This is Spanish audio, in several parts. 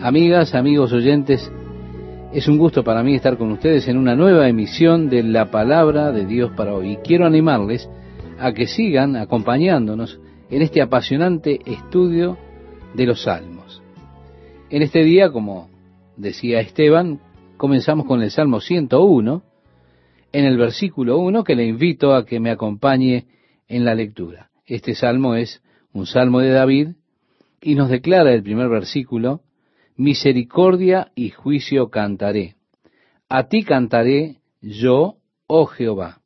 Amigas, amigos oyentes, es un gusto para mí estar con ustedes en una nueva emisión de la palabra de Dios para hoy. Y quiero animarles a que sigan acompañándonos en este apasionante estudio de los salmos. En este día, como decía Esteban, comenzamos con el Salmo 101, en el versículo 1, que le invito a que me acompañe en la lectura. Este salmo es un salmo de David y nos declara el primer versículo, misericordia y juicio cantaré. A ti cantaré yo, oh Jehová.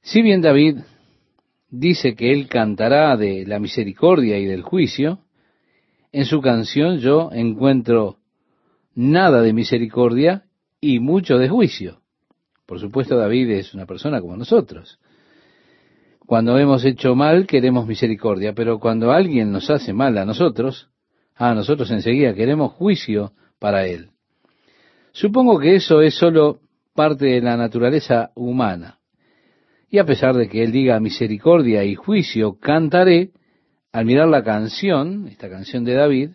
Si bien David dice que él cantará de la misericordia y del juicio, en su canción yo encuentro nada de misericordia y mucho de juicio. Por supuesto, David es una persona como nosotros. Cuando hemos hecho mal, queremos misericordia, pero cuando alguien nos hace mal a nosotros, a nosotros enseguida queremos juicio para él. Supongo que eso es solo parte de la naturaleza humana. Y a pesar de que él diga misericordia y juicio, cantaré, al mirar la canción, esta canción de David,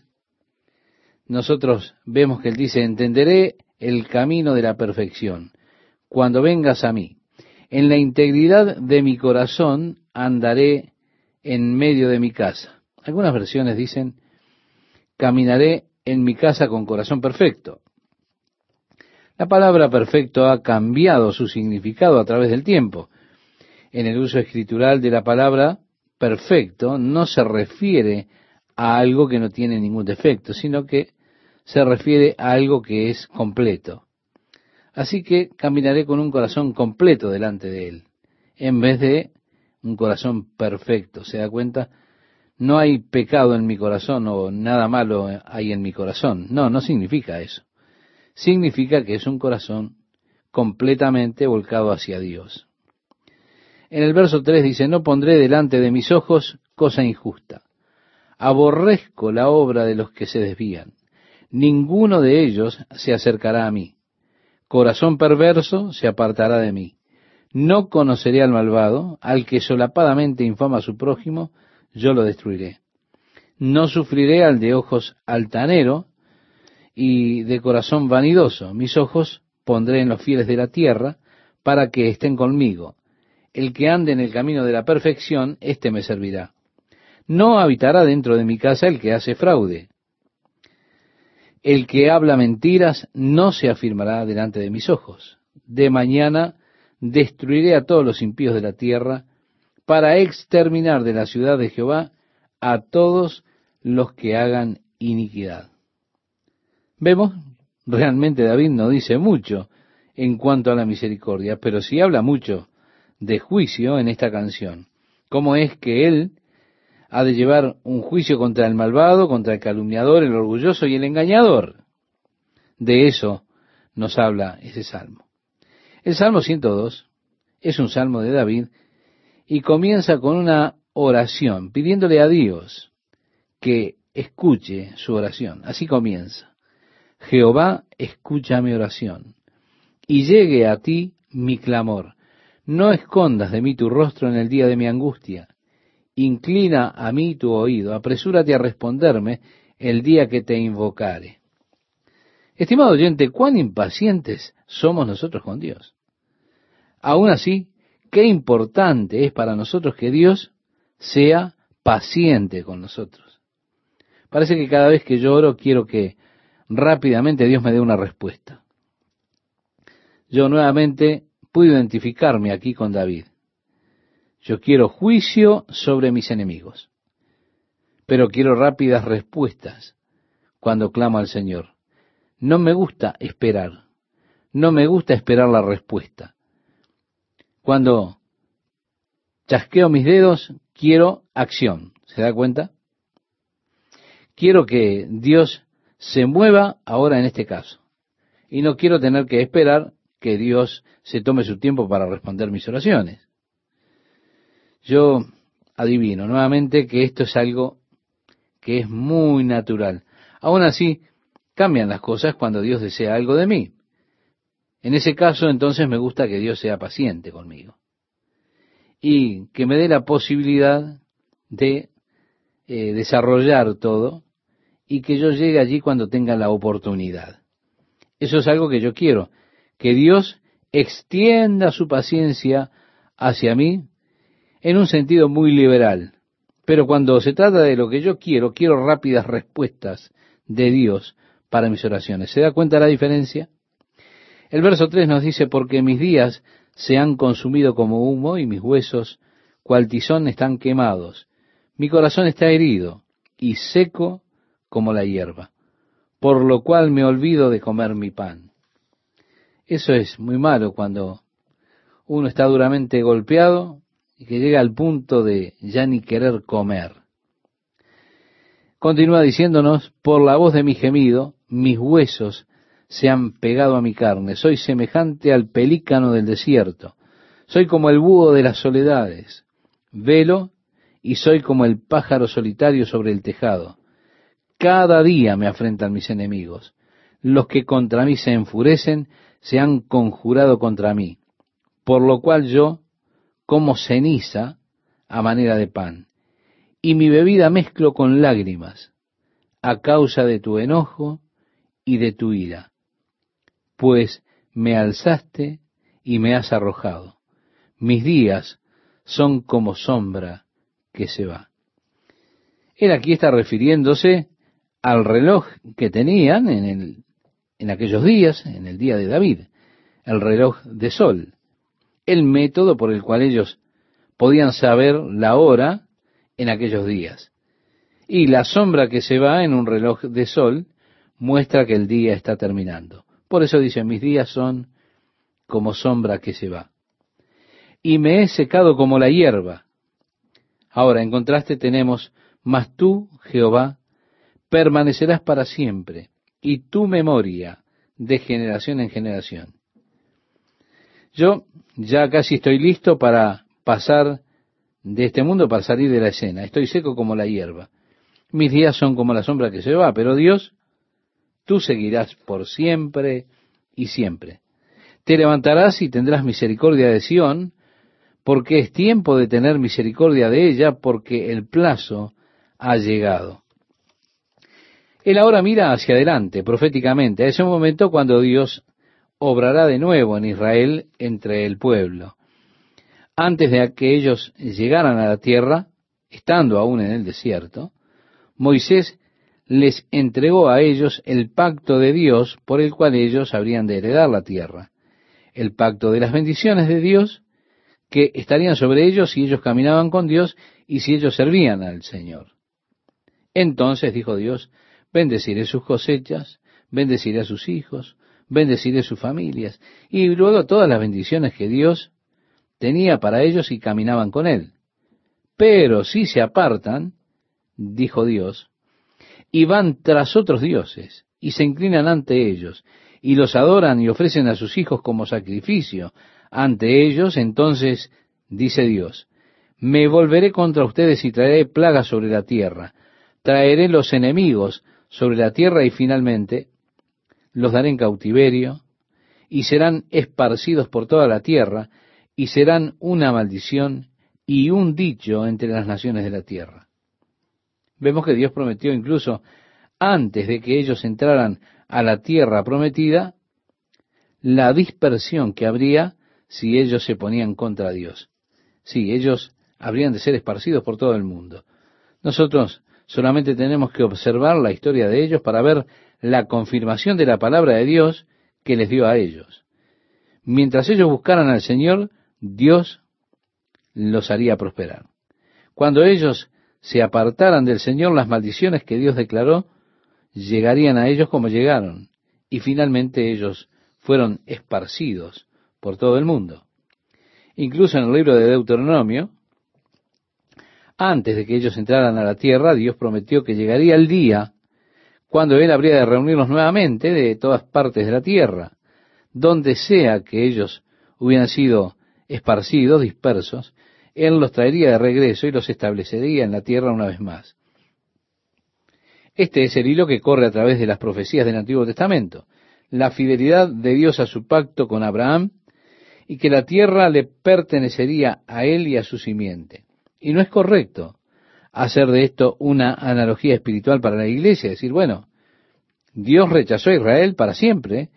nosotros vemos que él dice, entenderé el camino de la perfección cuando vengas a mí. En la integridad de mi corazón andaré en medio de mi casa. Algunas versiones dicen, caminaré en mi casa con corazón perfecto. La palabra perfecto ha cambiado su significado a través del tiempo. En el uso escritural de la palabra perfecto no se refiere a algo que no tiene ningún defecto, sino que se refiere a algo que es completo. Así que caminaré con un corazón completo delante de Él, en vez de un corazón perfecto. ¿Se da cuenta? No hay pecado en mi corazón o nada malo hay en mi corazón. No, no significa eso. Significa que es un corazón completamente volcado hacia Dios. En el verso 3 dice, no pondré delante de mis ojos cosa injusta. Aborrezco la obra de los que se desvían. Ninguno de ellos se acercará a mí. Corazón perverso se apartará de mí. No conoceré al malvado, al que solapadamente infama a su prójimo, yo lo destruiré. No sufriré al de ojos altanero y de corazón vanidoso. Mis ojos pondré en los fieles de la tierra para que estén conmigo. El que ande en el camino de la perfección, éste me servirá. No habitará dentro de mi casa el que hace fraude. El que habla mentiras no se afirmará delante de mis ojos. De mañana destruiré a todos los impíos de la tierra para exterminar de la ciudad de Jehová a todos los que hagan iniquidad. Vemos, realmente David no dice mucho en cuanto a la misericordia, pero sí habla mucho de juicio en esta canción. ¿Cómo es que él ha de llevar un juicio contra el malvado, contra el calumniador, el orgulloso y el engañador? De eso nos habla ese salmo. El Salmo 102 es un salmo de David y comienza con una oración, pidiéndole a Dios que escuche su oración. Así comienza. Jehová, escucha mi oración y llegue a ti mi clamor. No escondas de mí tu rostro en el día de mi angustia. Inclina a mí tu oído, apresúrate a responderme el día que te invocare. Estimado oyente, cuán impacientes somos nosotros con Dios. Aún así, qué importante es para nosotros que Dios sea paciente con nosotros. Parece que cada vez que yo oro quiero que rápidamente Dios me dé una respuesta. Yo nuevamente puedo identificarme aquí con David. Yo quiero juicio sobre mis enemigos, pero quiero rápidas respuestas cuando clamo al Señor. No me gusta esperar, no me gusta esperar la respuesta. Cuando chasqueo mis dedos, quiero acción. ¿Se da cuenta? Quiero que Dios se mueva ahora en este caso. Y no quiero tener que esperar que Dios se tome su tiempo para responder mis oraciones. Yo adivino nuevamente que esto es algo que es muy natural. Aún así, cambian las cosas cuando Dios desea algo de mí. En ese caso, entonces me gusta que Dios sea paciente conmigo y que me dé la posibilidad de eh, desarrollar todo y que yo llegue allí cuando tenga la oportunidad. Eso es algo que yo quiero, que Dios extienda su paciencia hacia mí en un sentido muy liberal. Pero cuando se trata de lo que yo quiero, quiero rápidas respuestas de Dios para mis oraciones. ¿Se da cuenta la diferencia? El verso 3 nos dice, porque mis días se han consumido como humo y mis huesos, cual tizón, están quemados. Mi corazón está herido y seco como la hierba, por lo cual me olvido de comer mi pan. Eso es muy malo cuando uno está duramente golpeado y que llega al punto de ya ni querer comer. Continúa diciéndonos, por la voz de mi gemido, mis huesos se han pegado a mi carne, soy semejante al pelícano del desierto, soy como el búho de las soledades, velo y soy como el pájaro solitario sobre el tejado. Cada día me afrentan mis enemigos, los que contra mí se enfurecen, se han conjurado contra mí, por lo cual yo como ceniza a manera de pan, y mi bebida mezclo con lágrimas, a causa de tu enojo y de tu ira pues me alzaste y me has arrojado. Mis días son como sombra que se va. Él aquí está refiriéndose al reloj que tenían en, el, en aquellos días, en el día de David, el reloj de sol, el método por el cual ellos podían saber la hora en aquellos días. Y la sombra que se va en un reloj de sol muestra que el día está terminando. Por eso dice, mis días son como sombra que se va. Y me he secado como la hierba. Ahora, en contraste tenemos, mas tú, Jehová, permanecerás para siempre, y tu memoria de generación en generación. Yo ya casi estoy listo para pasar de este mundo, para salir de la escena. Estoy seco como la hierba. Mis días son como la sombra que se va, pero Dios tú seguirás por siempre y siempre. Te levantarás y tendrás misericordia de Sión, porque es tiempo de tener misericordia de ella, porque el plazo ha llegado. Él ahora mira hacia adelante, proféticamente, a ese momento cuando Dios obrará de nuevo en Israel entre el pueblo. Antes de que ellos llegaran a la tierra, estando aún en el desierto, Moisés les entregó a ellos el pacto de Dios por el cual ellos habrían de heredar la tierra, el pacto de las bendiciones de Dios que estarían sobre ellos si ellos caminaban con Dios y si ellos servían al Señor. Entonces dijo Dios, bendeciré sus cosechas, bendeciré a sus hijos, bendeciré sus familias, y luego todas las bendiciones que Dios tenía para ellos y caminaban con Él. Pero si se apartan, dijo Dios, y van tras otros dioses y se inclinan ante ellos y los adoran y ofrecen a sus hijos como sacrificio ante ellos, entonces dice Dios, me volveré contra ustedes y traeré plagas sobre la tierra, traeré los enemigos sobre la tierra y finalmente los daré en cautiverio y serán esparcidos por toda la tierra y serán una maldición y un dicho entre las naciones de la tierra. Vemos que Dios prometió incluso antes de que ellos entraran a la tierra prometida, la dispersión que habría si ellos se ponían contra Dios. Sí, ellos habrían de ser esparcidos por todo el mundo. Nosotros solamente tenemos que observar la historia de ellos para ver la confirmación de la palabra de Dios que les dio a ellos. Mientras ellos buscaran al Señor, Dios los haría prosperar. Cuando ellos se apartaran del Señor, las maldiciones que Dios declaró llegarían a ellos como llegaron, y finalmente ellos fueron esparcidos por todo el mundo. Incluso en el libro de Deuteronomio, antes de que ellos entraran a la tierra, Dios prometió que llegaría el día cuando Él habría de reunirlos nuevamente de todas partes de la tierra, donde sea que ellos hubieran sido esparcidos, dispersos, él los traería de regreso y los establecería en la tierra una vez más. Este es el hilo que corre a través de las profecías del Antiguo Testamento, la fidelidad de Dios a su pacto con Abraham y que la tierra le pertenecería a él y a su simiente. Y no es correcto hacer de esto una analogía espiritual para la iglesia, decir, bueno, Dios rechazó a Israel para siempre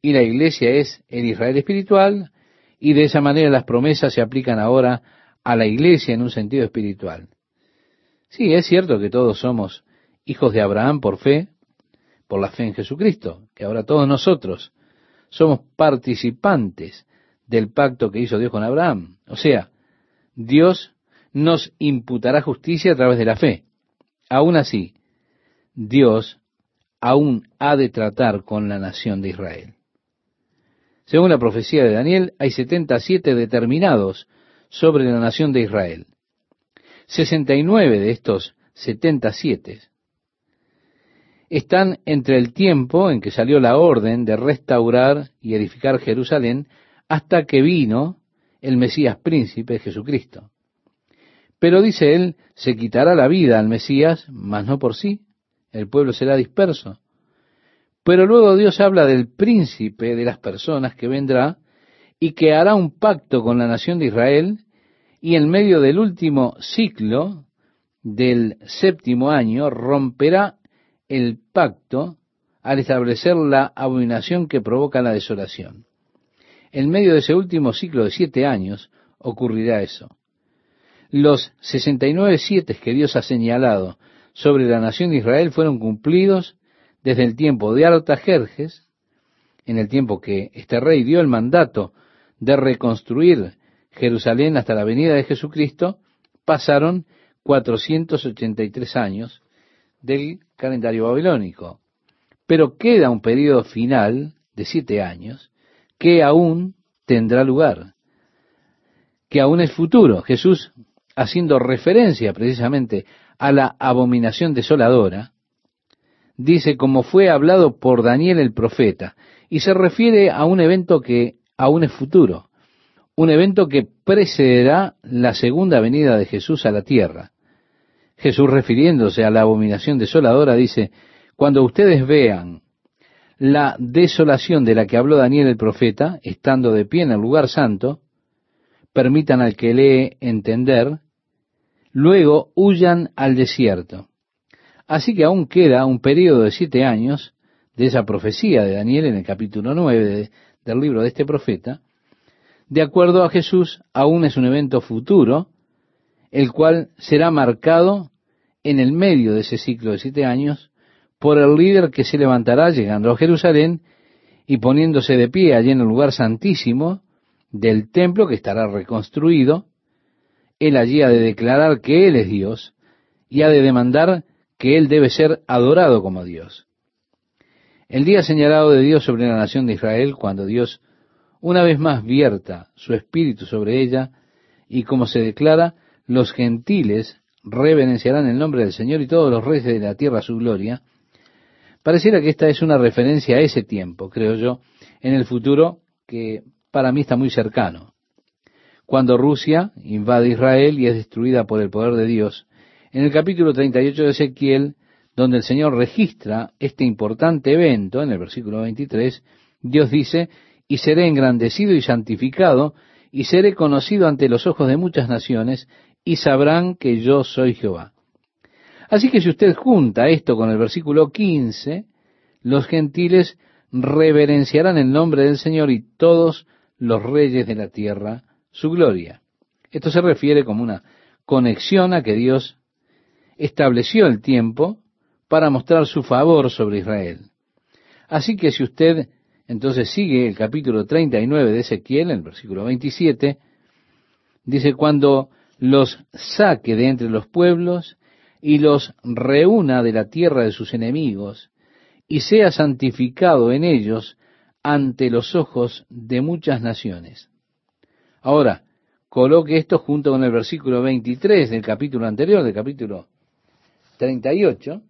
y la iglesia es el Israel espiritual y de esa manera las promesas se aplican ahora a la iglesia en un sentido espiritual. Sí, es cierto que todos somos hijos de Abraham por fe, por la fe en Jesucristo, que ahora todos nosotros somos participantes del pacto que hizo Dios con Abraham. O sea, Dios nos imputará justicia a través de la fe. Aún así, Dios aún ha de tratar con la nación de Israel. Según la profecía de Daniel, hay 77 determinados sobre la nación de Israel. 69 de estos 77 están entre el tiempo en que salió la orden de restaurar y edificar Jerusalén hasta que vino el Mesías príncipe Jesucristo. Pero dice él, se quitará la vida al Mesías, mas no por sí, el pueblo será disperso. Pero luego Dios habla del príncipe de las personas que vendrá y que hará un pacto con la nación de Israel y en medio del último ciclo del séptimo año romperá el pacto al establecer la abominación que provoca la desolación. En medio de ese último ciclo de siete años ocurrirá eso. Los sesenta y nueve siete que Dios ha señalado sobre la nación de Israel fueron cumplidos desde el tiempo de Artajerjes, en el tiempo que este rey dio el mandato de reconstruir Jerusalén hasta la venida de Jesucristo, pasaron 483 años del calendario babilónico. Pero queda un periodo final de siete años que aún tendrá lugar, que aún es futuro. Jesús, haciendo referencia precisamente a la abominación desoladora, dice como fue hablado por Daniel el profeta, y se refiere a un evento que aún es futuro, un evento que precederá la segunda venida de Jesús a la tierra. Jesús refiriéndose a la abominación desoladora dice, cuando ustedes vean la desolación de la que habló Daniel el profeta, estando de pie en el lugar santo, permitan al que lee entender, luego huyan al desierto. Así que aún queda un periodo de siete años de esa profecía de Daniel en el capítulo nueve del libro de este profeta. De acuerdo a Jesús, aún es un evento futuro, el cual será marcado en el medio de ese ciclo de siete años por el líder que se levantará llegando a Jerusalén y poniéndose de pie allí en el lugar santísimo del templo que estará reconstruido, él allí ha de declarar que Él es Dios y ha de demandar que Él debe ser adorado como Dios. El día señalado de Dios sobre la nación de Israel, cuando Dios una vez más vierta su espíritu sobre ella, y como se declara, los gentiles reverenciarán el nombre del Señor y todos los reyes de la tierra su gloria. Pareciera que esta es una referencia a ese tiempo, creo yo, en el futuro que para mí está muy cercano. Cuando Rusia invade Israel y es destruida por el poder de Dios, en el capítulo 38 de Ezequiel, donde el Señor registra este importante evento, en el versículo 23, Dios dice, y seré engrandecido y santificado, y seré conocido ante los ojos de muchas naciones, y sabrán que yo soy Jehová. Así que si usted junta esto con el versículo 15, los gentiles reverenciarán el nombre del Señor y todos los reyes de la tierra su gloria. Esto se refiere como una conexión a que Dios estableció el tiempo para mostrar su favor sobre Israel. Así que si usted entonces sigue el capítulo 39 de Ezequiel, en el versículo 27, dice, cuando los saque de entre los pueblos y los reúna de la tierra de sus enemigos, y sea santificado en ellos ante los ojos de muchas naciones. Ahora, coloque esto junto con el versículo 23 del capítulo anterior, del capítulo 38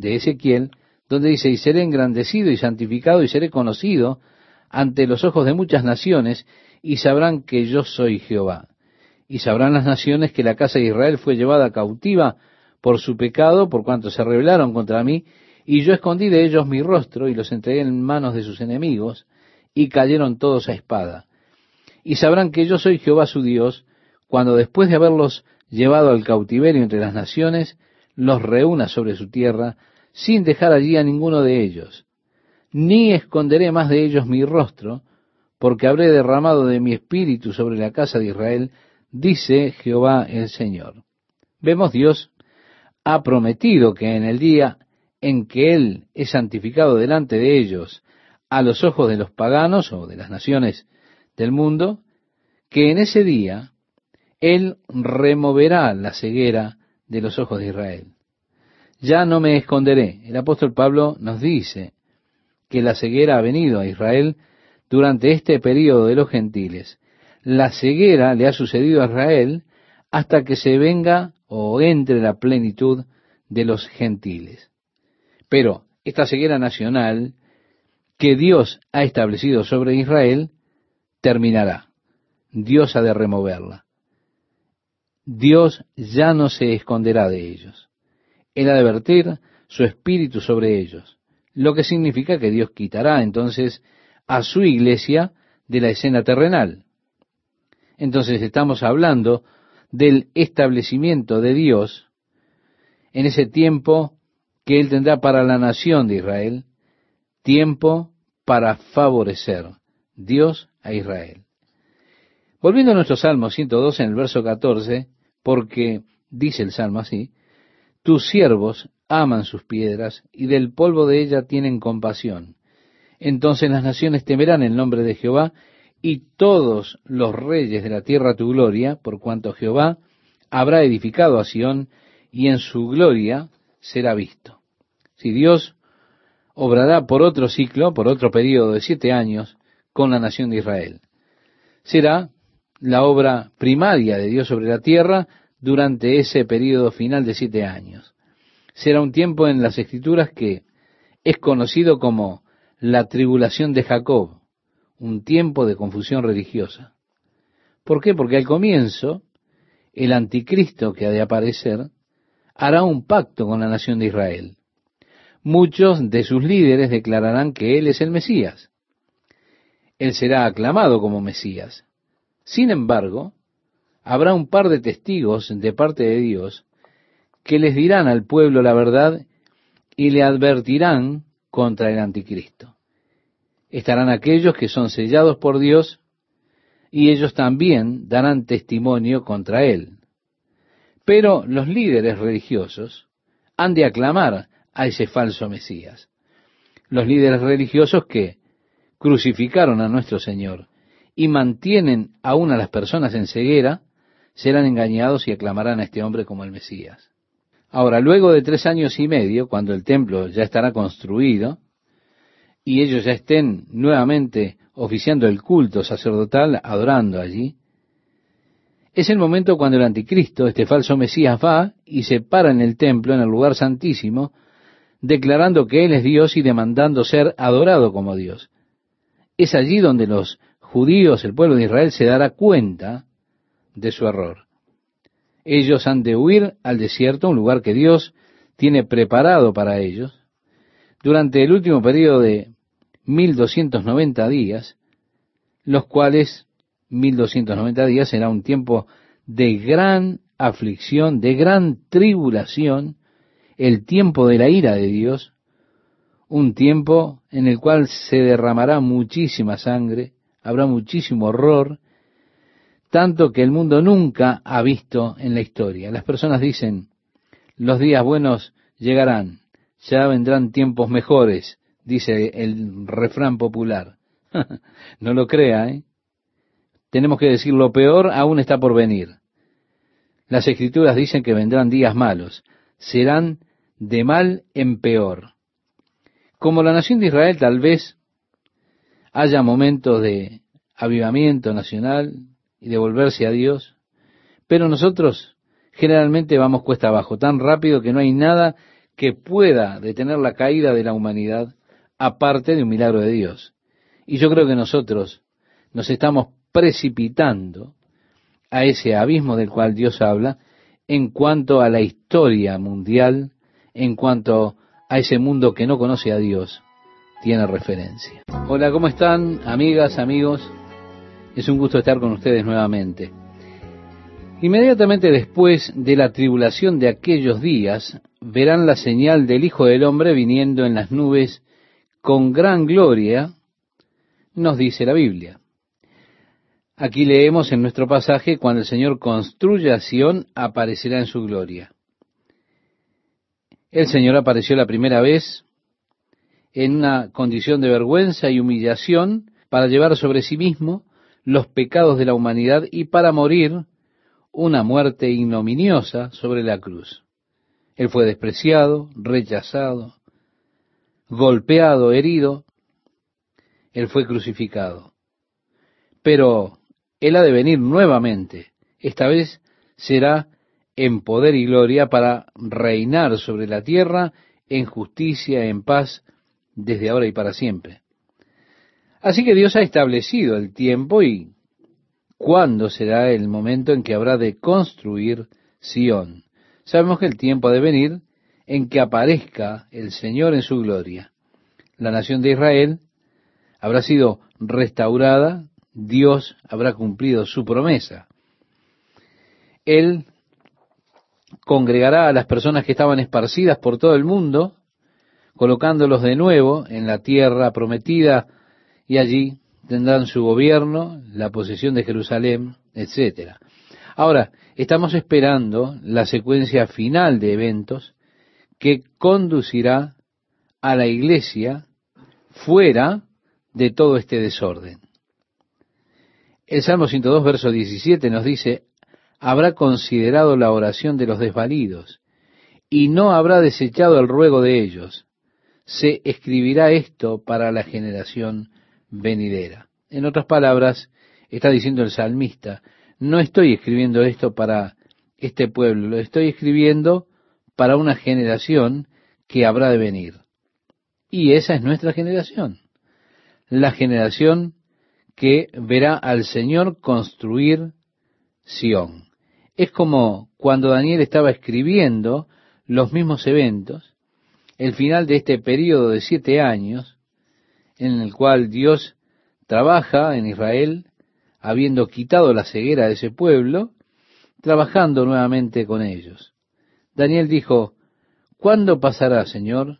de Ezequiel, donde dice, y seré engrandecido y santificado y seré conocido ante los ojos de muchas naciones, y sabrán que yo soy Jehová. Y sabrán las naciones que la casa de Israel fue llevada cautiva por su pecado, por cuanto se rebelaron contra mí, y yo escondí de ellos mi rostro y los entregué en manos de sus enemigos, y cayeron todos a espada. Y sabrán que yo soy Jehová su Dios, cuando después de haberlos llevado al cautiverio entre las naciones, los reúna sobre su tierra, sin dejar allí a ninguno de ellos. Ni esconderé más de ellos mi rostro, porque habré derramado de mi espíritu sobre la casa de Israel, dice Jehová el Señor. Vemos Dios ha prometido que en el día en que Él es santificado delante de ellos, a los ojos de los paganos o de las naciones del mundo, que en ese día Él removerá la ceguera de los ojos de Israel. Ya no me esconderé. El apóstol Pablo nos dice que la ceguera ha venido a Israel durante este periodo de los gentiles. La ceguera le ha sucedido a Israel hasta que se venga o entre la plenitud de los gentiles. Pero esta ceguera nacional que Dios ha establecido sobre Israel terminará. Dios ha de removerla. Dios ya no se esconderá de ellos. Él ha de vertir su espíritu sobre ellos, lo que significa que Dios quitará entonces a su iglesia de la escena terrenal. Entonces estamos hablando del establecimiento de Dios en ese tiempo que Él tendrá para la nación de Israel, tiempo para favorecer Dios a Israel. Volviendo a nuestro Salmo 102 en el verso 14, porque dice el Salmo así, tus siervos aman sus piedras y del polvo de ella tienen compasión. Entonces las naciones temerán el nombre de Jehová y todos los reyes de la tierra tu gloria, por cuanto Jehová habrá edificado a Sión y en su gloria será visto. Si Dios obrará por otro ciclo, por otro periodo de siete años con la nación de Israel. Será la obra primaria de Dios sobre la tierra durante ese periodo final de siete años. Será un tiempo en las escrituras que es conocido como la tribulación de Jacob, un tiempo de confusión religiosa. ¿Por qué? Porque al comienzo el anticristo que ha de aparecer hará un pacto con la nación de Israel. Muchos de sus líderes declararán que Él es el Mesías. Él será aclamado como Mesías. Sin embargo, habrá un par de testigos de parte de Dios que les dirán al pueblo la verdad y le advertirán contra el anticristo. Estarán aquellos que son sellados por Dios y ellos también darán testimonio contra él. Pero los líderes religiosos han de aclamar a ese falso Mesías. Los líderes religiosos que crucificaron a nuestro Señor y mantienen aún a las personas en ceguera, serán engañados y aclamarán a este hombre como el Mesías. Ahora, luego de tres años y medio, cuando el templo ya estará construido y ellos ya estén nuevamente oficiando el culto sacerdotal, adorando allí, es el momento cuando el anticristo, este falso Mesías, va y se para en el templo, en el lugar santísimo, declarando que Él es Dios y demandando ser adorado como Dios. Es allí donde los judíos, el pueblo de Israel, se dará cuenta de su error. Ellos han de huir al desierto, un lugar que Dios tiene preparado para ellos. Durante el último periodo de 1290 días, los cuales 1290 días será un tiempo de gran aflicción, de gran tribulación, el tiempo de la ira de Dios, un tiempo en el cual se derramará muchísima sangre, habrá muchísimo horror, tanto que el mundo nunca ha visto en la historia. Las personas dicen, los días buenos llegarán, ya vendrán tiempos mejores, dice el refrán popular. no lo crea, ¿eh? tenemos que decir lo peor aún está por venir. Las escrituras dicen que vendrán días malos, serán de mal en peor. Como la nación de Israel tal vez haya momentos de avivamiento nacional y de volverse a Dios, pero nosotros generalmente vamos cuesta abajo, tan rápido que no hay nada que pueda detener la caída de la humanidad aparte de un milagro de Dios. Y yo creo que nosotros nos estamos precipitando a ese abismo del cual Dios habla en cuanto a la historia mundial, en cuanto a ese mundo que no conoce a Dios, tiene referencia. Hola, ¿cómo están amigas, amigos? Es un gusto estar con ustedes nuevamente. Inmediatamente después de la tribulación de aquellos días, verán la señal del Hijo del Hombre viniendo en las nubes con gran gloria, nos dice la Biblia. Aquí leemos en nuestro pasaje, cuando el Señor construya Sión, aparecerá en su gloria. El Señor apareció la primera vez en una condición de vergüenza y humillación para llevar sobre sí mismo los pecados de la humanidad y para morir una muerte ignominiosa sobre la cruz. Él fue despreciado, rechazado, golpeado, herido. Él fue crucificado. Pero Él ha de venir nuevamente. Esta vez será en poder y gloria para reinar sobre la tierra en justicia, en paz, desde ahora y para siempre. Así que Dios ha establecido el tiempo y cuándo será el momento en que habrá de construir Sión. Sabemos que el tiempo ha de venir en que aparezca el Señor en su gloria. La nación de Israel habrá sido restaurada, Dios habrá cumplido su promesa. Él congregará a las personas que estaban esparcidas por todo el mundo, colocándolos de nuevo en la tierra prometida y allí tendrán su gobierno, la posesión de Jerusalén, etcétera. Ahora, estamos esperando la secuencia final de eventos que conducirá a la iglesia fuera de todo este desorden. El Salmo 102, verso 17 nos dice, habrá considerado la oración de los desvalidos y no habrá desechado el ruego de ellos. Se escribirá esto para la generación venidera. En otras palabras, está diciendo el salmista, no estoy escribiendo esto para este pueblo, lo estoy escribiendo para una generación que habrá de venir. Y esa es nuestra generación, la generación que verá al Señor construir Sión. Es como cuando Daniel estaba escribiendo los mismos eventos, el final de este periodo de siete años, en el cual Dios trabaja en Israel, habiendo quitado la ceguera de ese pueblo, trabajando nuevamente con ellos. Daniel dijo, ¿cuándo pasará, Señor?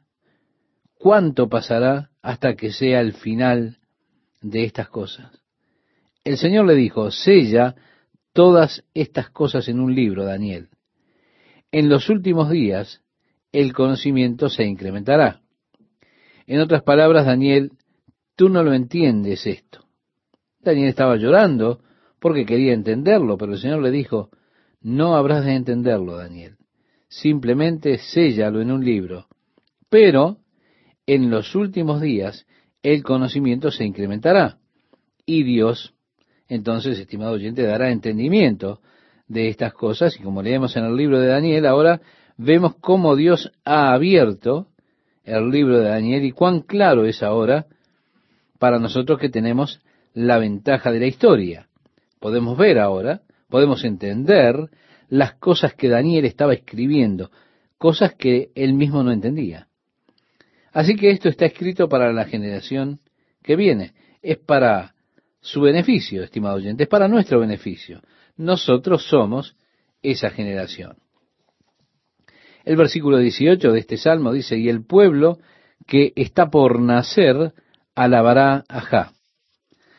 ¿Cuánto pasará hasta que sea el final de estas cosas? El Señor le dijo, sella todas estas cosas en un libro, Daniel. En los últimos días el conocimiento se incrementará. En otras palabras, Daniel Tú no lo entiendes esto. Daniel estaba llorando porque quería entenderlo, pero el Señor le dijo, no habrás de entenderlo, Daniel. Simplemente séllalo en un libro. Pero en los últimos días el conocimiento se incrementará. Y Dios, entonces, estimado oyente, dará entendimiento de estas cosas. Y como leemos en el libro de Daniel, ahora vemos cómo Dios ha abierto el libro de Daniel y cuán claro es ahora para nosotros que tenemos la ventaja de la historia. Podemos ver ahora, podemos entender las cosas que Daniel estaba escribiendo, cosas que él mismo no entendía. Así que esto está escrito para la generación que viene. Es para su beneficio, estimado oyente, es para nuestro beneficio. Nosotros somos esa generación. El versículo 18 de este salmo dice, y el pueblo que está por nacer alabará a Ja.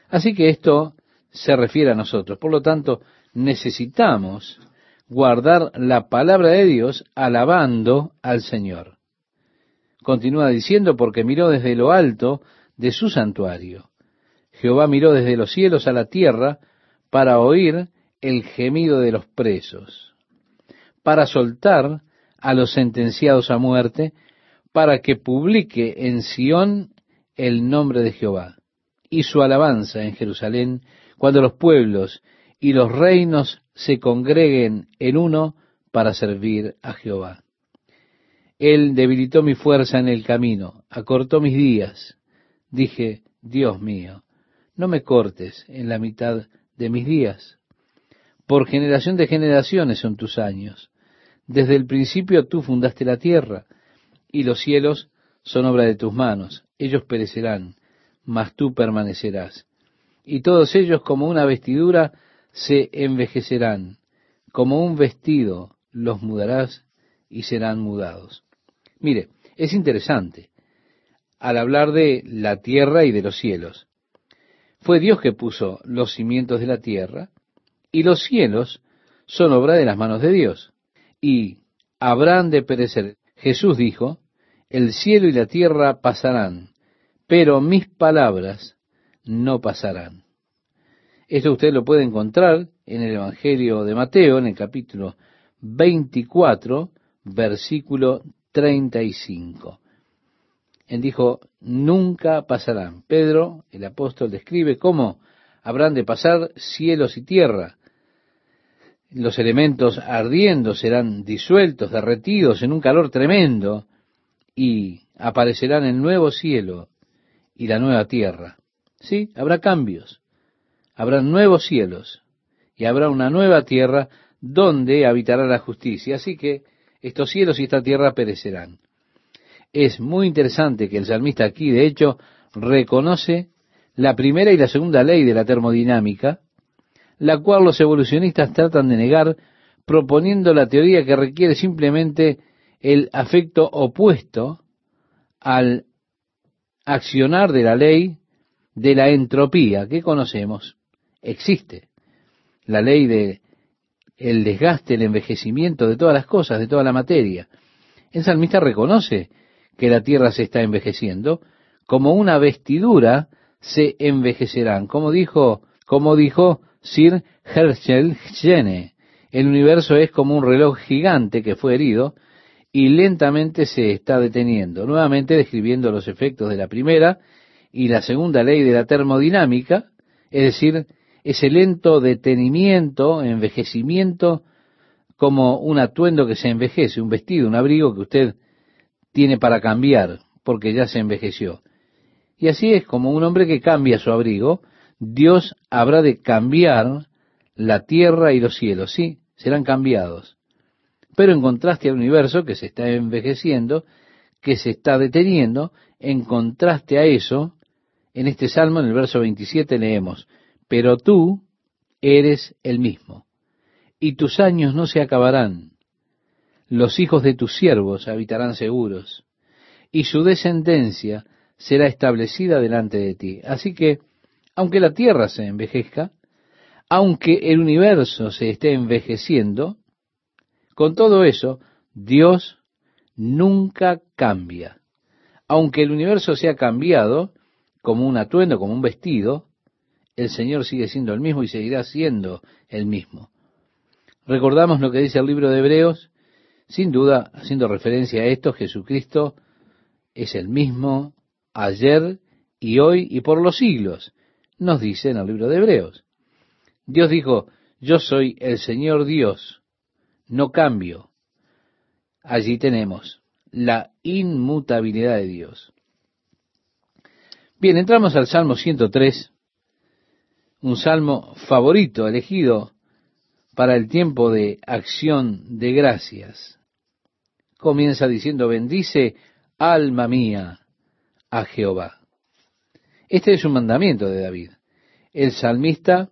Así que esto se refiere a nosotros. Por lo tanto, necesitamos guardar la palabra de Dios alabando al Señor. Continúa diciendo, porque miró desde lo alto de su santuario. Jehová miró desde los cielos a la tierra para oír el gemido de los presos, para soltar a los sentenciados a muerte, para que publique en Sión el nombre de Jehová y su alabanza en Jerusalén, cuando los pueblos y los reinos se congreguen en uno para servir a Jehová. Él debilitó mi fuerza en el camino, acortó mis días. Dije, Dios mío, no me cortes en la mitad de mis días. Por generación de generaciones son tus años. Desde el principio tú fundaste la tierra, y los cielos son obra de tus manos. Ellos perecerán, mas tú permanecerás. Y todos ellos como una vestidura se envejecerán, como un vestido los mudarás y serán mudados. Mire, es interesante al hablar de la tierra y de los cielos. Fue Dios que puso los cimientos de la tierra y los cielos son obra de las manos de Dios. Y habrán de perecer. Jesús dijo, el cielo y la tierra pasarán, pero mis palabras no pasarán. Esto usted lo puede encontrar en el Evangelio de Mateo, en el capítulo 24, versículo 35. Él dijo, nunca pasarán. Pedro, el apóstol, describe cómo habrán de pasar cielos y tierra. Los elementos ardiendo serán disueltos, derretidos en un calor tremendo, y aparecerán el nuevo cielo y la nueva tierra. Sí, habrá cambios. Habrá nuevos cielos y habrá una nueva tierra donde habitará la justicia. Así que estos cielos y esta tierra perecerán. Es muy interesante que el salmista aquí, de hecho, reconoce la primera y la segunda ley de la termodinámica, la cual los evolucionistas tratan de negar proponiendo la teoría que requiere simplemente el afecto opuesto al accionar de la ley de la entropía que conocemos. Existe la ley de el desgaste, el envejecimiento de todas las cosas, de toda la materia. El salmista reconoce que la tierra se está envejeciendo, como una vestidura se envejecerán, como dijo, como dijo Sir Herschel Jene. El universo es como un reloj gigante que fue herido y lentamente se está deteniendo, nuevamente describiendo los efectos de la primera y la segunda ley de la termodinámica, es decir, ese lento detenimiento, envejecimiento, como un atuendo que se envejece, un vestido, un abrigo que usted tiene para cambiar, porque ya se envejeció. Y así es como un hombre que cambia su abrigo, Dios habrá de cambiar la tierra y los cielos, sí, serán cambiados. Pero en contraste al universo que se está envejeciendo, que se está deteniendo, en contraste a eso, en este salmo, en el verso 27, leemos, pero tú eres el mismo, y tus años no se acabarán. Los hijos de tus siervos habitarán seguros, y su descendencia será establecida delante de ti. Así que, aunque la tierra se envejezca, aunque el universo se esté envejeciendo, con todo eso, Dios nunca cambia. Aunque el universo sea cambiado como un atuendo, como un vestido, el Señor sigue siendo el mismo y seguirá siendo el mismo. Recordamos lo que dice el libro de Hebreos, sin duda, haciendo referencia a esto, Jesucristo es el mismo ayer y hoy y por los siglos, nos dice en el libro de Hebreos. Dios dijo, yo soy el Señor Dios, no cambio. Allí tenemos la inmutabilidad de Dios. Bien, entramos al Salmo 103, un salmo favorito, elegido para el tiempo de acción de gracias. Comienza diciendo, bendice alma mía a Jehová. Este es un mandamiento de David. El salmista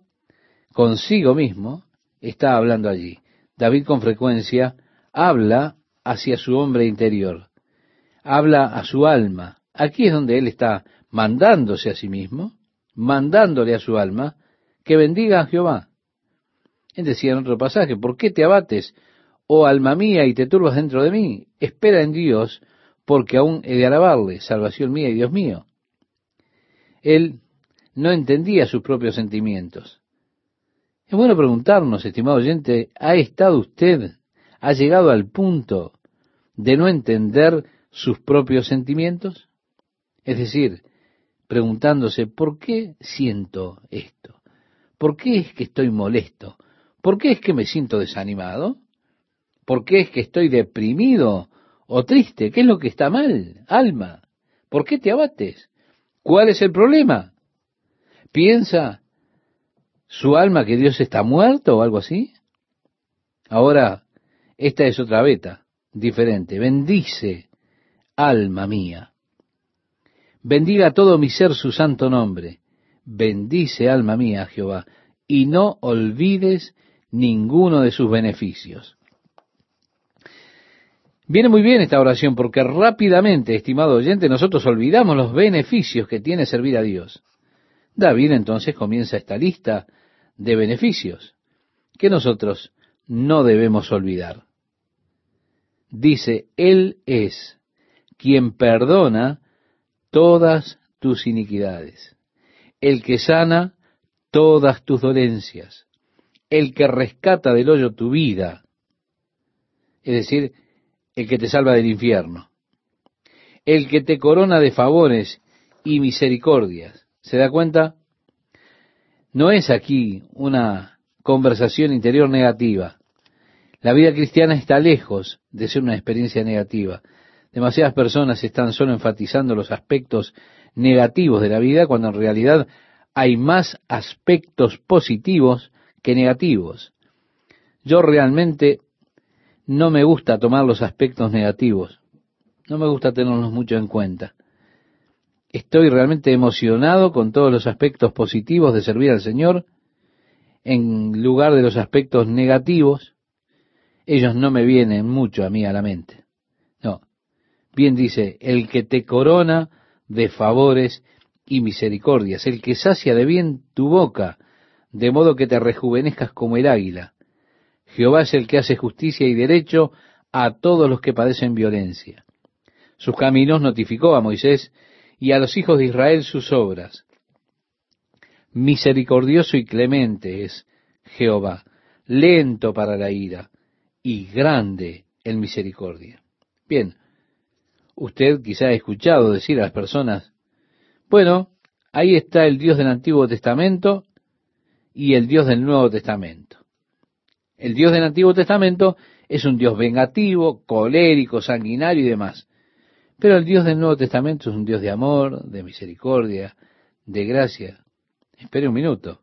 consigo mismo está hablando allí. David con frecuencia habla hacia su hombre interior, habla a su alma. Aquí es donde él está mandándose a sí mismo mandándole a su alma que bendiga a Jehová. Él decía en otro pasaje, ¿por qué te abates, oh alma mía, y te turbas dentro de mí? Espera en Dios, porque aún he de alabarle, salvación mía y Dios mío. Él no entendía sus propios sentimientos. Es bueno preguntarnos, estimado oyente, ¿ha estado usted, ha llegado al punto de no entender sus propios sentimientos? Es decir, preguntándose, ¿por qué siento esto? ¿Por qué es que estoy molesto? ¿Por qué es que me siento desanimado? ¿Por qué es que estoy deprimido o triste? ¿Qué es lo que está mal, alma? ¿Por qué te abates? ¿Cuál es el problema? ¿Piensa su alma que Dios está muerto o algo así? Ahora, esta es otra beta, diferente. Bendice, alma mía. Bendiga todo mi ser su santo nombre. Bendice alma mía Jehová, y no olvides ninguno de sus beneficios. Viene muy bien esta oración porque rápidamente, estimado oyente, nosotros olvidamos los beneficios que tiene servir a Dios. David entonces comienza esta lista de beneficios que nosotros no debemos olvidar. Dice, Él es quien perdona todas tus iniquidades, el que sana todas tus dolencias, el que rescata del hoyo tu vida, es decir, el que te salva del infierno, el que te corona de favores y misericordias. ¿Se da cuenta? No es aquí una conversación interior negativa. La vida cristiana está lejos de ser una experiencia negativa. Demasiadas personas están solo enfatizando los aspectos negativos de la vida cuando en realidad hay más aspectos positivos que negativos. Yo realmente no me gusta tomar los aspectos negativos, no me gusta tenerlos mucho en cuenta. Estoy realmente emocionado con todos los aspectos positivos de servir al Señor en lugar de los aspectos negativos. Ellos no me vienen mucho a mí a la mente. No. Bien dice, el que te corona de favores y misericordias, el que sacia de bien tu boca, de modo que te rejuvenezcas como el águila. Jehová es el que hace justicia y derecho a todos los que padecen violencia. Sus caminos notificó a Moisés y a los hijos de Israel sus obras. Misericordioso y clemente es Jehová, lento para la ira y grande en misericordia. Bien, usted quizá ha escuchado decir a las personas, bueno, ahí está el Dios del Antiguo Testamento y el Dios del Nuevo Testamento. El Dios del Antiguo Testamento es un Dios vengativo, colérico, sanguinario y demás. Pero el Dios del Nuevo Testamento es un Dios de amor, de misericordia, de gracia. Espere un minuto.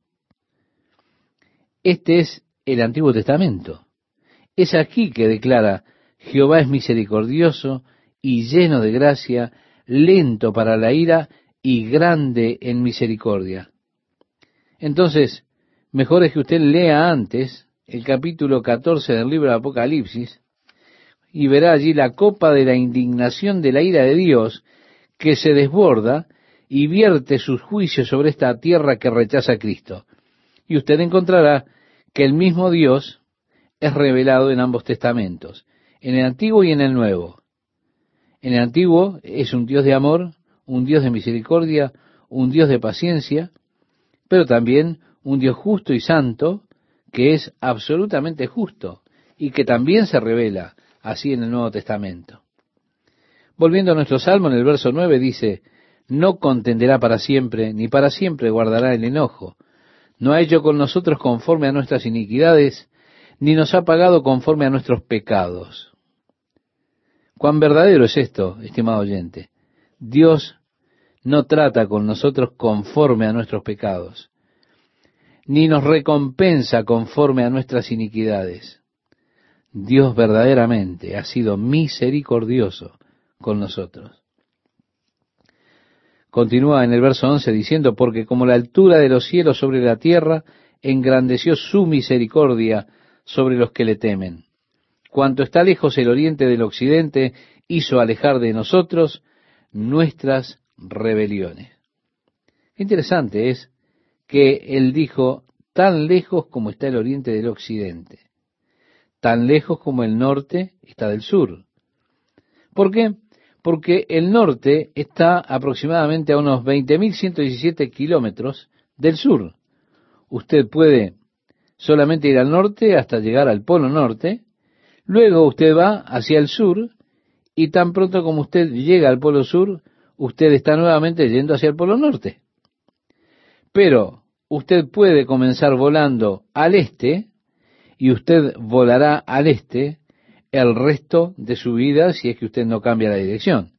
Este es el Antiguo Testamento. Es aquí que declara, Jehová es misericordioso y lleno de gracia, lento para la ira y grande en misericordia. Entonces, mejor es que usted lea antes el capítulo 14 del libro de Apocalipsis y verá allí la copa de la indignación de la ira de Dios que se desborda y vierte sus juicios sobre esta tierra que rechaza a Cristo. Y usted encontrará que el mismo Dios es revelado en ambos testamentos, en el Antiguo y en el Nuevo. En el Antiguo es un Dios de amor, un Dios de misericordia, un Dios de paciencia, pero también un Dios justo y santo, que es absolutamente justo y que también se revela así en el Nuevo Testamento. Volviendo a nuestro salmo, en el verso 9 dice, no contenderá para siempre, ni para siempre guardará el enojo. No ha hecho con nosotros conforme a nuestras iniquidades, ni nos ha pagado conforme a nuestros pecados. Cuán verdadero es esto, estimado oyente. Dios no trata con nosotros conforme a nuestros pecados ni nos recompensa conforme a nuestras iniquidades. Dios verdaderamente ha sido misericordioso con nosotros. Continúa en el verso 11 diciendo, porque como la altura de los cielos sobre la tierra, engrandeció su misericordia sobre los que le temen. Cuanto está lejos el oriente del occidente, hizo alejar de nosotros nuestras rebeliones. Interesante es que él dijo, tan lejos como está el oriente del occidente, tan lejos como el norte está del sur. ¿Por qué? Porque el norte está aproximadamente a unos 20.117 kilómetros del sur. Usted puede solamente ir al norte hasta llegar al polo norte, luego usted va hacia el sur y tan pronto como usted llega al polo sur, usted está nuevamente yendo hacia el polo norte. Pero usted puede comenzar volando al este y usted volará al este el resto de su vida si es que usted no cambia la dirección.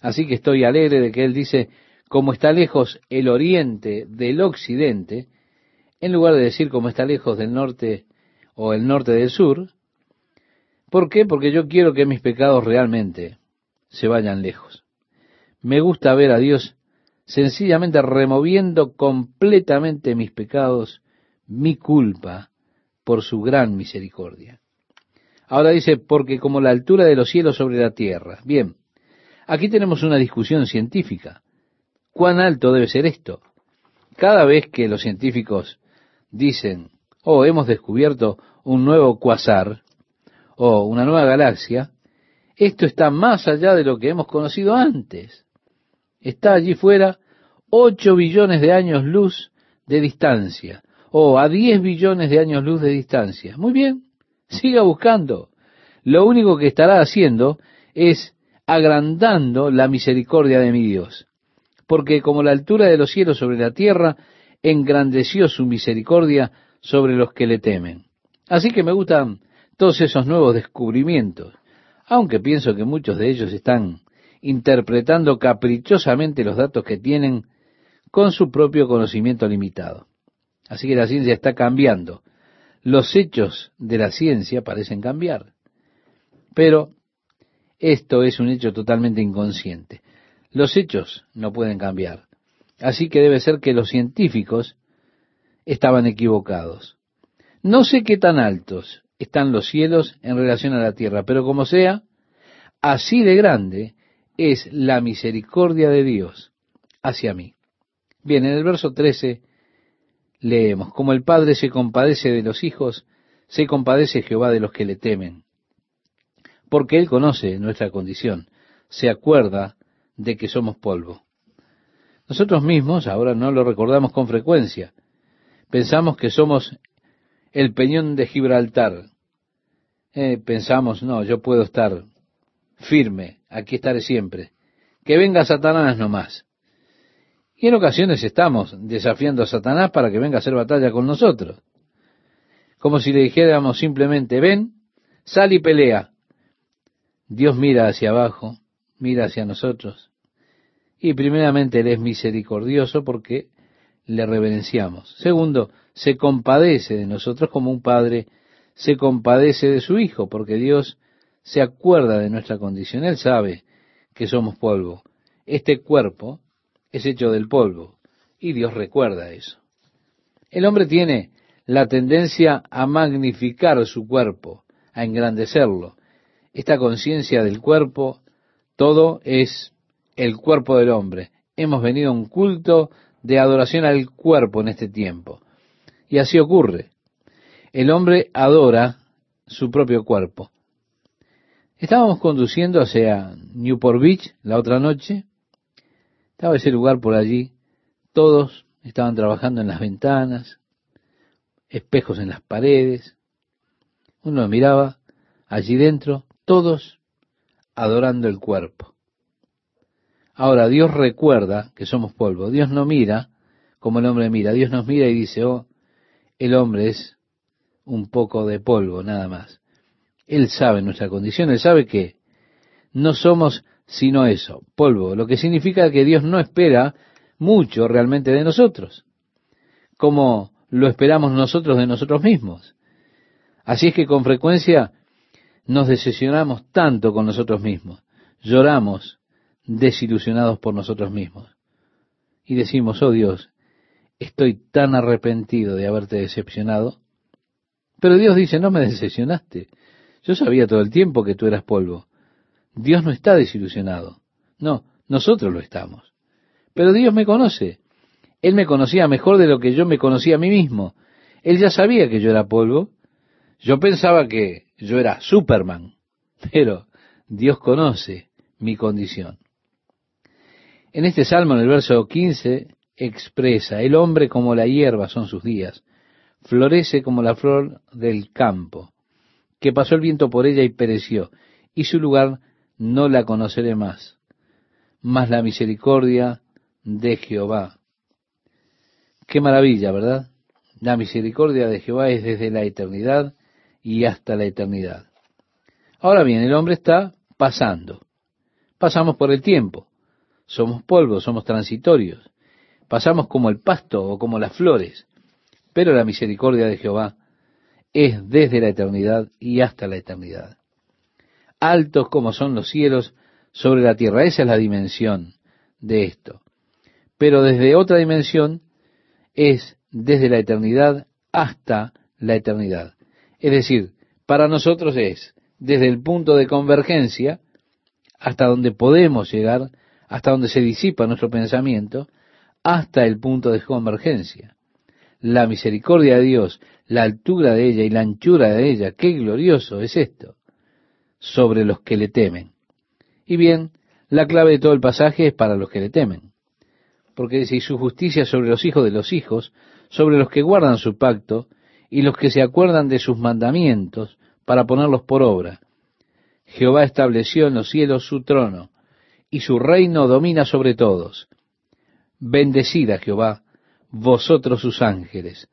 Así que estoy alegre de que él dice, como está lejos el oriente del occidente, en lugar de decir como está lejos del norte o el norte del sur. ¿Por qué? Porque yo quiero que mis pecados realmente se vayan lejos. Me gusta ver a Dios sencillamente removiendo completamente mis pecados, mi culpa, por su gran misericordia. Ahora dice, porque como la altura de los cielos sobre la tierra. Bien, aquí tenemos una discusión científica. ¿Cuán alto debe ser esto? Cada vez que los científicos dicen, oh, hemos descubierto un nuevo cuasar, o una nueva galaxia, esto está más allá de lo que hemos conocido antes. Está allí fuera ocho billones de años luz de distancia, o a diez billones de años luz de distancia. Muy bien, siga buscando. Lo único que estará haciendo es agrandando la misericordia de mi Dios. Porque como la altura de los cielos sobre la tierra, engrandeció su misericordia sobre los que le temen. Así que me gustan todos esos nuevos descubrimientos, aunque pienso que muchos de ellos están interpretando caprichosamente los datos que tienen con su propio conocimiento limitado. Así que la ciencia está cambiando. Los hechos de la ciencia parecen cambiar. Pero esto es un hecho totalmente inconsciente. Los hechos no pueden cambiar. Así que debe ser que los científicos estaban equivocados. No sé qué tan altos están los cielos en relación a la tierra, pero como sea, así de grande es la misericordia de Dios hacia mí. Bien, en el verso 13 leemos, como el Padre se compadece de los hijos, se compadece Jehová de los que le temen, porque Él conoce nuestra condición, se acuerda de que somos polvo. Nosotros mismos ahora no lo recordamos con frecuencia. Pensamos que somos el peñón de Gibraltar. Eh, pensamos, no, yo puedo estar firme, aquí estaré siempre. Que venga Satanás nomás. Y en ocasiones estamos desafiando a Satanás para que venga a hacer batalla con nosotros. Como si le dijéramos simplemente, ven, sal y pelea. Dios mira hacia abajo, mira hacia nosotros. Y primeramente Él es misericordioso porque le reverenciamos. Segundo, se compadece de nosotros como un padre se compadece de su Hijo, porque Dios se acuerda de nuestra condición. Él sabe que somos polvo. Este cuerpo es hecho del polvo y Dios recuerda eso. El hombre tiene la tendencia a magnificar su cuerpo, a engrandecerlo. Esta conciencia del cuerpo, todo es el cuerpo del hombre. Hemos venido a un culto de adoración al cuerpo en este tiempo. Y así ocurre. El hombre adora su propio cuerpo. Estábamos conduciendo hacia Newport Beach la otra noche. Estaba ese lugar por allí. Todos estaban trabajando en las ventanas, espejos en las paredes. Uno miraba allí dentro, todos adorando el cuerpo. Ahora, Dios recuerda que somos polvo. Dios no mira como el hombre mira. Dios nos mira y dice, oh, el hombre es un poco de polvo, nada más. Él sabe nuestra condición, Él sabe que no somos sino eso, polvo, lo que significa que Dios no espera mucho realmente de nosotros, como lo esperamos nosotros de nosotros mismos. Así es que con frecuencia nos decepcionamos tanto con nosotros mismos, lloramos desilusionados por nosotros mismos y decimos, oh Dios, estoy tan arrepentido de haberte decepcionado. Pero Dios dice, no me decepcionaste. Yo sabía todo el tiempo que tú eras polvo. Dios no está desilusionado. No, nosotros lo estamos. Pero Dios me conoce. Él me conocía mejor de lo que yo me conocía a mí mismo. Él ya sabía que yo era polvo. Yo pensaba que yo era Superman. Pero Dios conoce mi condición. En este salmo, en el verso 15, expresa, el hombre como la hierba son sus días, florece como la flor del campo, que pasó el viento por ella y pereció, y su lugar no la conoceré más. Mas la misericordia de Jehová. Qué maravilla, ¿verdad? La misericordia de Jehová es desde la eternidad y hasta la eternidad. Ahora bien, el hombre está pasando. Pasamos por el tiempo. Somos polvo, somos transitorios. Pasamos como el pasto o como las flores. Pero la misericordia de Jehová es desde la eternidad y hasta la eternidad. Altos como son los cielos sobre la tierra. Esa es la dimensión de esto. Pero desde otra dimensión es desde la eternidad hasta la eternidad. Es decir, para nosotros es desde el punto de convergencia hasta donde podemos llegar, hasta donde se disipa nuestro pensamiento, hasta el punto de convergencia. La misericordia de Dios, la altura de ella y la anchura de ella, qué glorioso es esto, sobre los que le temen. Y bien, la clave de todo el pasaje es para los que le temen. Porque dice, y su justicia sobre los hijos de los hijos, sobre los que guardan su pacto, y los que se acuerdan de sus mandamientos, para ponerlos por obra. Jehová estableció en los cielos su trono, y su reino domina sobre todos. Bendecida Jehová, vosotros sus ángeles,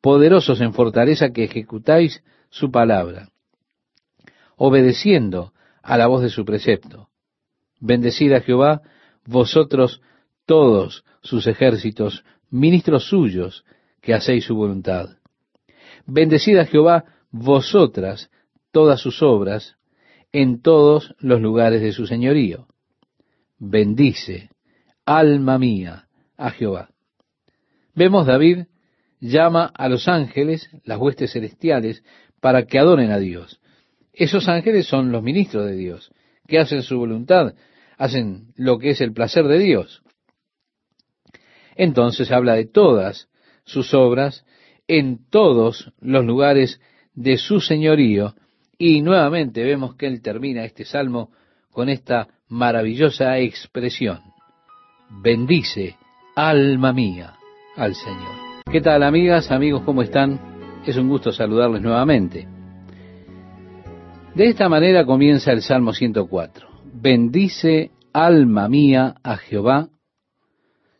poderosos en fortaleza que ejecutáis su palabra, obedeciendo a la voz de su precepto. Bendecida Jehová, vosotros todos sus ejércitos, ministros suyos, que hacéis su voluntad. Bendecida Jehová, vosotras todas sus obras, en todos los lugares de su señorío. Bendice, alma mía, a Jehová. Vemos David llama a los ángeles, las huestes celestiales, para que adoren a Dios. Esos ángeles son los ministros de Dios, que hacen su voluntad, hacen lo que es el placer de Dios. Entonces habla de todas sus obras en todos los lugares de su señorío, y nuevamente vemos que él termina este salmo con esta maravillosa expresión. Bendice, alma mía, al Señor. ¿Qué tal amigas, amigos, cómo están? Es un gusto saludarles nuevamente. De esta manera comienza el Salmo 104. Bendice, alma mía, a Jehová.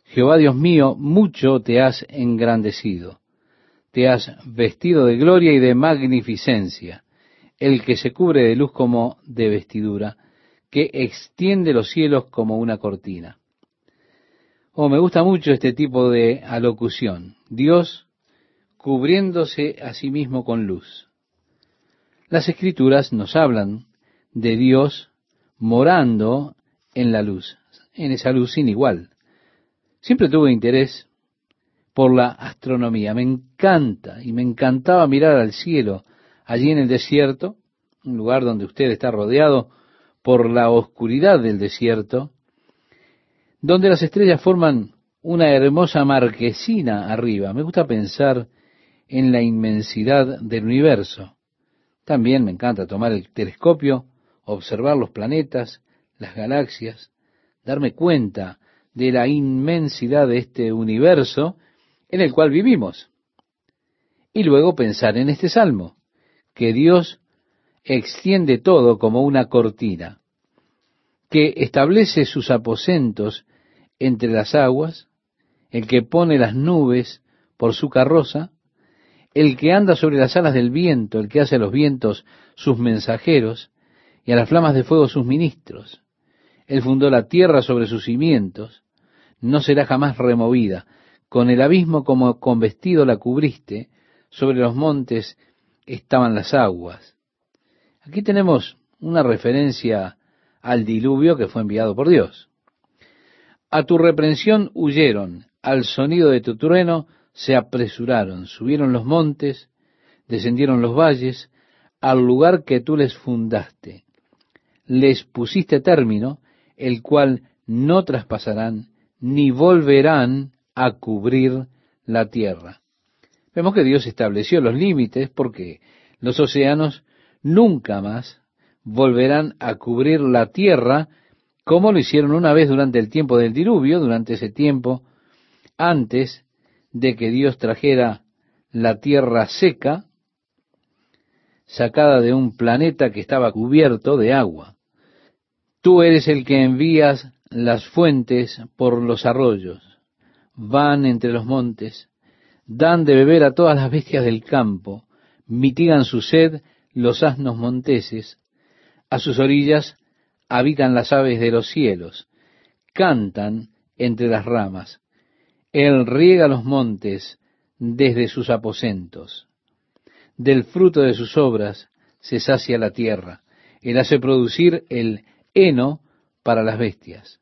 Jehová Dios mío, mucho te has engrandecido. Te has vestido de gloria y de magnificencia, el que se cubre de luz como de vestidura, que extiende los cielos como una cortina. Oh, me gusta mucho este tipo de alocución. Dios cubriéndose a sí mismo con luz. Las escrituras nos hablan de Dios morando en la luz, en esa luz sin igual. Siempre tuve interés por la astronomía. Me encanta y me encantaba mirar al cielo allí en el desierto, un lugar donde usted está rodeado por la oscuridad del desierto, donde las estrellas forman una hermosa marquesina arriba. Me gusta pensar en la inmensidad del universo. También me encanta tomar el telescopio, observar los planetas, las galaxias, darme cuenta de la inmensidad de este universo en el cual vivimos. Y luego pensar en este salmo, que Dios extiende todo como una cortina, que establece sus aposentos entre las aguas, el que pone las nubes por su carroza, el que anda sobre las alas del viento, el que hace a los vientos sus mensajeros, y a las flamas de fuego sus ministros. Él fundó la tierra sobre sus cimientos, no será jamás removida. Con el abismo como con vestido la cubriste, sobre los montes estaban las aguas. Aquí tenemos una referencia al diluvio que fue enviado por Dios. A tu reprensión huyeron, al sonido de tu trueno se apresuraron, subieron los montes, descendieron los valles, al lugar que tú les fundaste. Les pusiste término, el cual no traspasarán, ni volverán a cubrir la tierra. Vemos que Dios estableció los límites porque los océanos nunca más volverán a cubrir la tierra como lo hicieron una vez durante el tiempo del diluvio, durante ese tiempo, antes de que Dios trajera la tierra seca, sacada de un planeta que estaba cubierto de agua. Tú eres el que envías las fuentes por los arroyos, van entre los montes, dan de beber a todas las bestias del campo, mitigan su sed los asnos monteses, a sus orillas habitan las aves de los cielos, cantan entre las ramas. Él riega los montes desde sus aposentos. Del fruto de sus obras se sacia la tierra. Él hace producir el heno para las bestias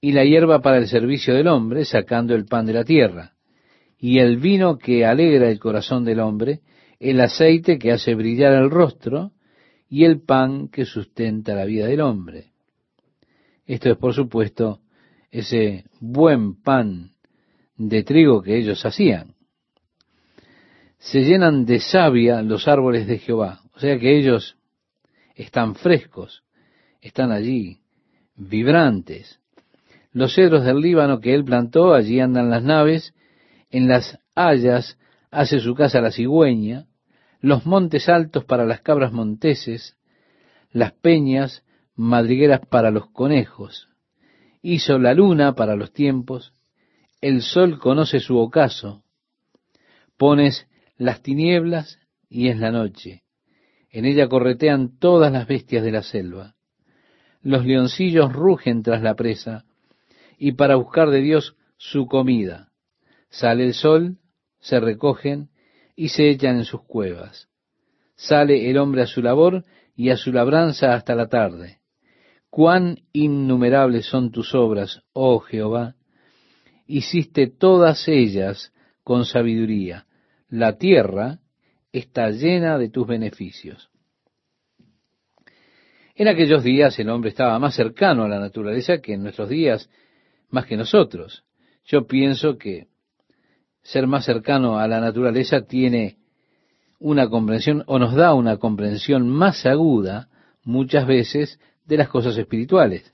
y la hierba para el servicio del hombre, sacando el pan de la tierra, y el vino que alegra el corazón del hombre, el aceite que hace brillar el rostro y el pan que sustenta la vida del hombre. Esto es, por supuesto, ese buen pan de trigo que ellos hacían. Se llenan de savia los árboles de Jehová, o sea que ellos están frescos, están allí, vibrantes. Los cedros del Líbano que él plantó, allí andan las naves, en las hayas hace su casa la cigüeña, los montes altos para las cabras monteses, las peñas madrigueras para los conejos. Hizo la luna para los tiempos, el sol conoce su ocaso. Pones las tinieblas y es la noche. En ella corretean todas las bestias de la selva. Los leoncillos rugen tras la presa y para buscar de Dios su comida. Sale el sol, se recogen y se echan en sus cuevas. Sale el hombre a su labor y a su labranza hasta la tarde. Cuán innumerables son tus obras, oh Jehová. Hiciste todas ellas con sabiduría. La tierra está llena de tus beneficios. En aquellos días el hombre estaba más cercano a la naturaleza que en nuestros días, más que nosotros. Yo pienso que ser más cercano a la naturaleza tiene una comprensión o nos da una comprensión más aguda muchas veces de las cosas espirituales.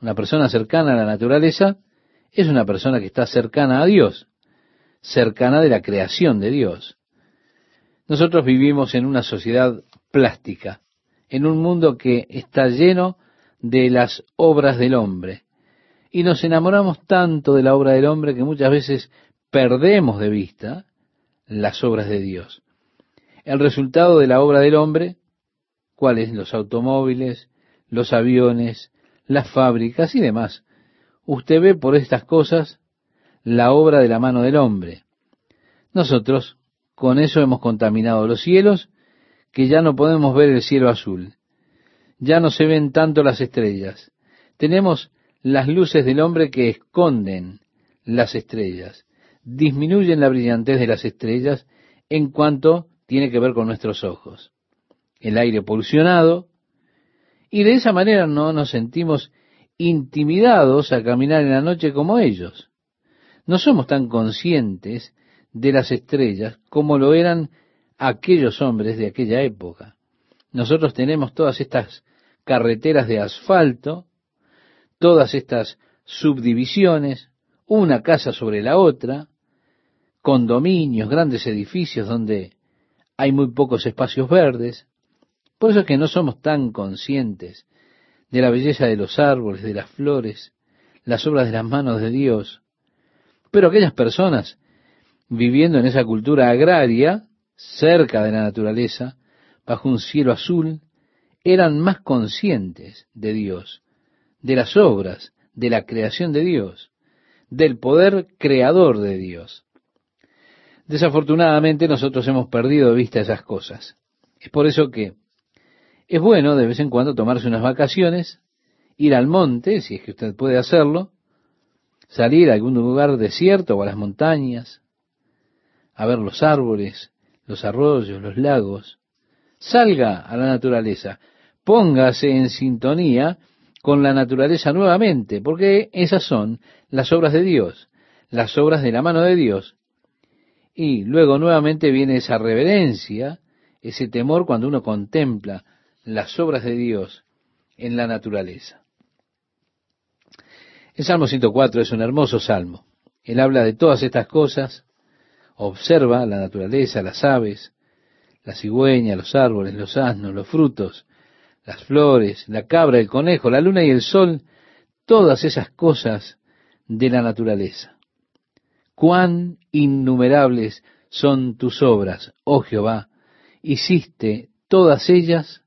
Una persona cercana a la naturaleza es una persona que está cercana a Dios, cercana de la creación de Dios. Nosotros vivimos en una sociedad plástica, en un mundo que está lleno de las obras del hombre. Y nos enamoramos tanto de la obra del hombre que muchas veces perdemos de vista las obras de Dios. El resultado de la obra del hombre, ¿cuáles? Los automóviles, los aviones, las fábricas y demás. Usted ve por estas cosas la obra de la mano del hombre. Nosotros con eso hemos contaminado los cielos, que ya no podemos ver el cielo azul. Ya no se ven tanto las estrellas. Tenemos las luces del hombre que esconden las estrellas disminuyen la brillantez de las estrellas en cuanto tiene que ver con nuestros ojos. El aire polucionado, y de esa manera no nos sentimos intimidados a caminar en la noche como ellos. No somos tan conscientes de las estrellas como lo eran aquellos hombres de aquella época. Nosotros tenemos todas estas carreteras de asfalto, todas estas subdivisiones, una casa sobre la otra, condominios, grandes edificios donde hay muy pocos espacios verdes. Por eso es que no somos tan conscientes de la belleza de los árboles, de las flores, las obras de las manos de Dios. Pero aquellas personas viviendo en esa cultura agraria, cerca de la naturaleza, bajo un cielo azul, eran más conscientes de Dios, de las obras, de la creación de Dios, del poder creador de Dios. Desafortunadamente nosotros hemos perdido de vista esas cosas. Es por eso que es bueno de vez en cuando tomarse unas vacaciones, ir al monte, si es que usted puede hacerlo, salir a algún lugar desierto o a las montañas, a ver los árboles, los arroyos, los lagos. Salga a la naturaleza, póngase en sintonía con la naturaleza nuevamente, porque esas son las obras de Dios, las obras de la mano de Dios, y luego nuevamente viene esa reverencia, ese temor cuando uno contempla las obras de Dios en la naturaleza. El Salmo 104 es un hermoso salmo. Él habla de todas estas cosas, observa la naturaleza, las aves, la cigüeña, los árboles, los asnos, los frutos, las flores, la cabra, el conejo, la luna y el sol, todas esas cosas de la naturaleza cuán innumerables son tus obras, oh Jehová, hiciste todas ellas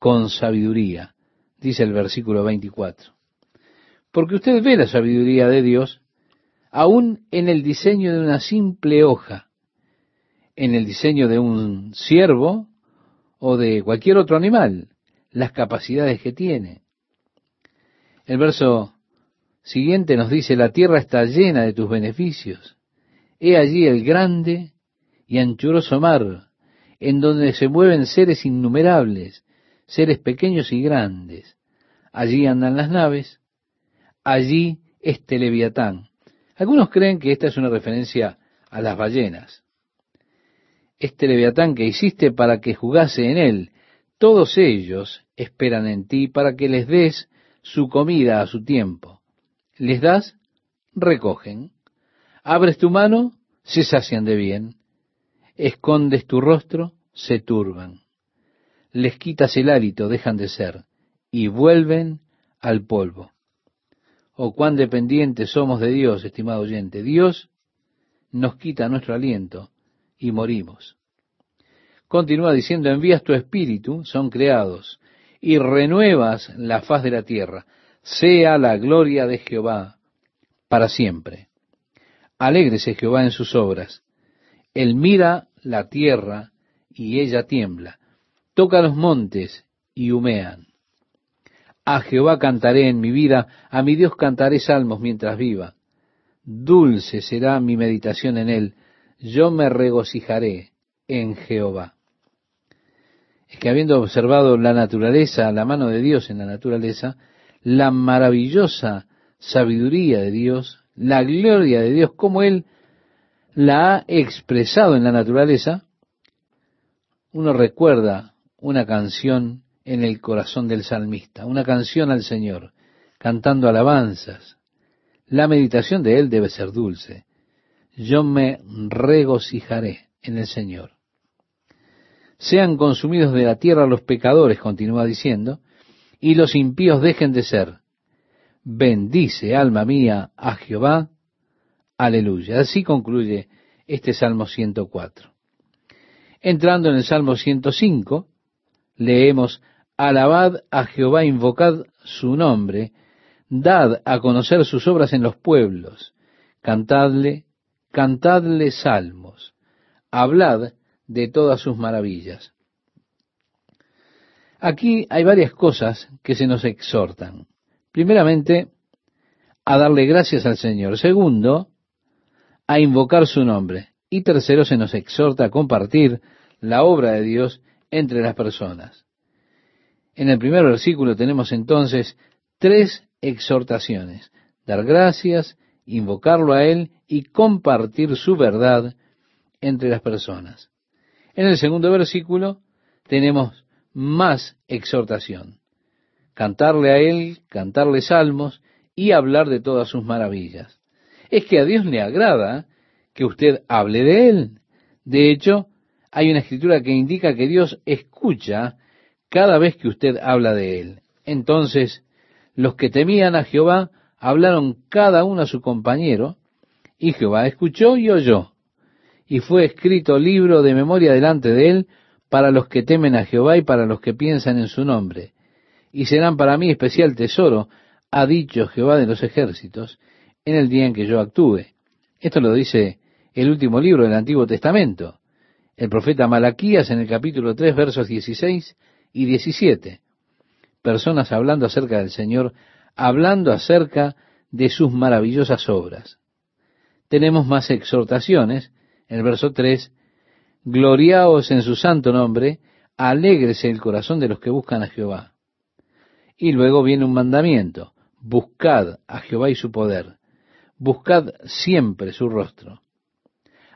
con sabiduría, dice el versículo 24. Porque usted ve la sabiduría de Dios aún en el diseño de una simple hoja, en el diseño de un ciervo o de cualquier otro animal, las capacidades que tiene. El verso siguiente nos dice, la tierra está llena de tus beneficios. He allí el grande y anchuroso mar, en donde se mueven seres innumerables, seres pequeños y grandes. Allí andan las naves, allí este leviatán. Algunos creen que esta es una referencia a las ballenas. Este leviatán que hiciste para que jugase en él, todos ellos esperan en ti para que les des su comida a su tiempo. Les das, recogen. Abres tu mano, se sacian de bien. Escondes tu rostro, se turban. Les quitas el hálito, dejan de ser, y vuelven al polvo. Oh, cuán dependientes somos de Dios, estimado oyente. Dios nos quita nuestro aliento y morimos. Continúa diciendo, envías tu espíritu, son creados, y renuevas la faz de la tierra. Sea la gloria de Jehová para siempre. Alégrese Jehová en sus obras. Él mira la tierra y ella tiembla. Toca los montes y humean. A Jehová cantaré en mi vida, a mi Dios cantaré salmos mientras viva. Dulce será mi meditación en él, yo me regocijaré en Jehová es que habiendo observado la naturaleza, la mano de Dios en la naturaleza, la maravillosa sabiduría de Dios, la gloria de Dios, como Él la ha expresado en la naturaleza, uno recuerda una canción en el corazón del salmista, una canción al Señor, cantando alabanzas. La meditación de Él debe ser dulce. Yo me regocijaré en el Señor sean consumidos de la tierra los pecadores, continúa diciendo, y los impíos dejen de ser. Bendice, alma mía, a Jehová. Aleluya. Así concluye este Salmo 104. Entrando en el Salmo 105, leemos, Alabad a Jehová, invocad su nombre, dad a conocer sus obras en los pueblos, cantadle, cantadle salmos, hablad de todas sus maravillas. Aquí hay varias cosas que se nos exhortan. Primeramente, a darle gracias al Señor. Segundo, a invocar su nombre. Y tercero, se nos exhorta a compartir la obra de Dios entre las personas. En el primer versículo tenemos entonces tres exhortaciones. Dar gracias, invocarlo a Él y compartir su verdad entre las personas. En el segundo versículo tenemos más exhortación. Cantarle a Él, cantarle salmos y hablar de todas sus maravillas. Es que a Dios le agrada que usted hable de Él. De hecho, hay una escritura que indica que Dios escucha cada vez que usted habla de Él. Entonces, los que temían a Jehová hablaron cada uno a su compañero, y Jehová escuchó y oyó y fue escrito libro de memoria delante de él para los que temen a Jehová y para los que piensan en su nombre. Y serán para mí especial tesoro, ha dicho Jehová de los ejércitos, en el día en que yo actúe. Esto lo dice el último libro del Antiguo Testamento, el profeta Malaquías en el capítulo 3, versos 16 y 17. Personas hablando acerca del Señor, hablando acerca de sus maravillosas obras. Tenemos más exhortaciones, en el verso 3, gloriaos en su santo nombre, alégrese el corazón de los que buscan a Jehová. Y luego viene un mandamiento, buscad a Jehová y su poder, buscad siempre su rostro.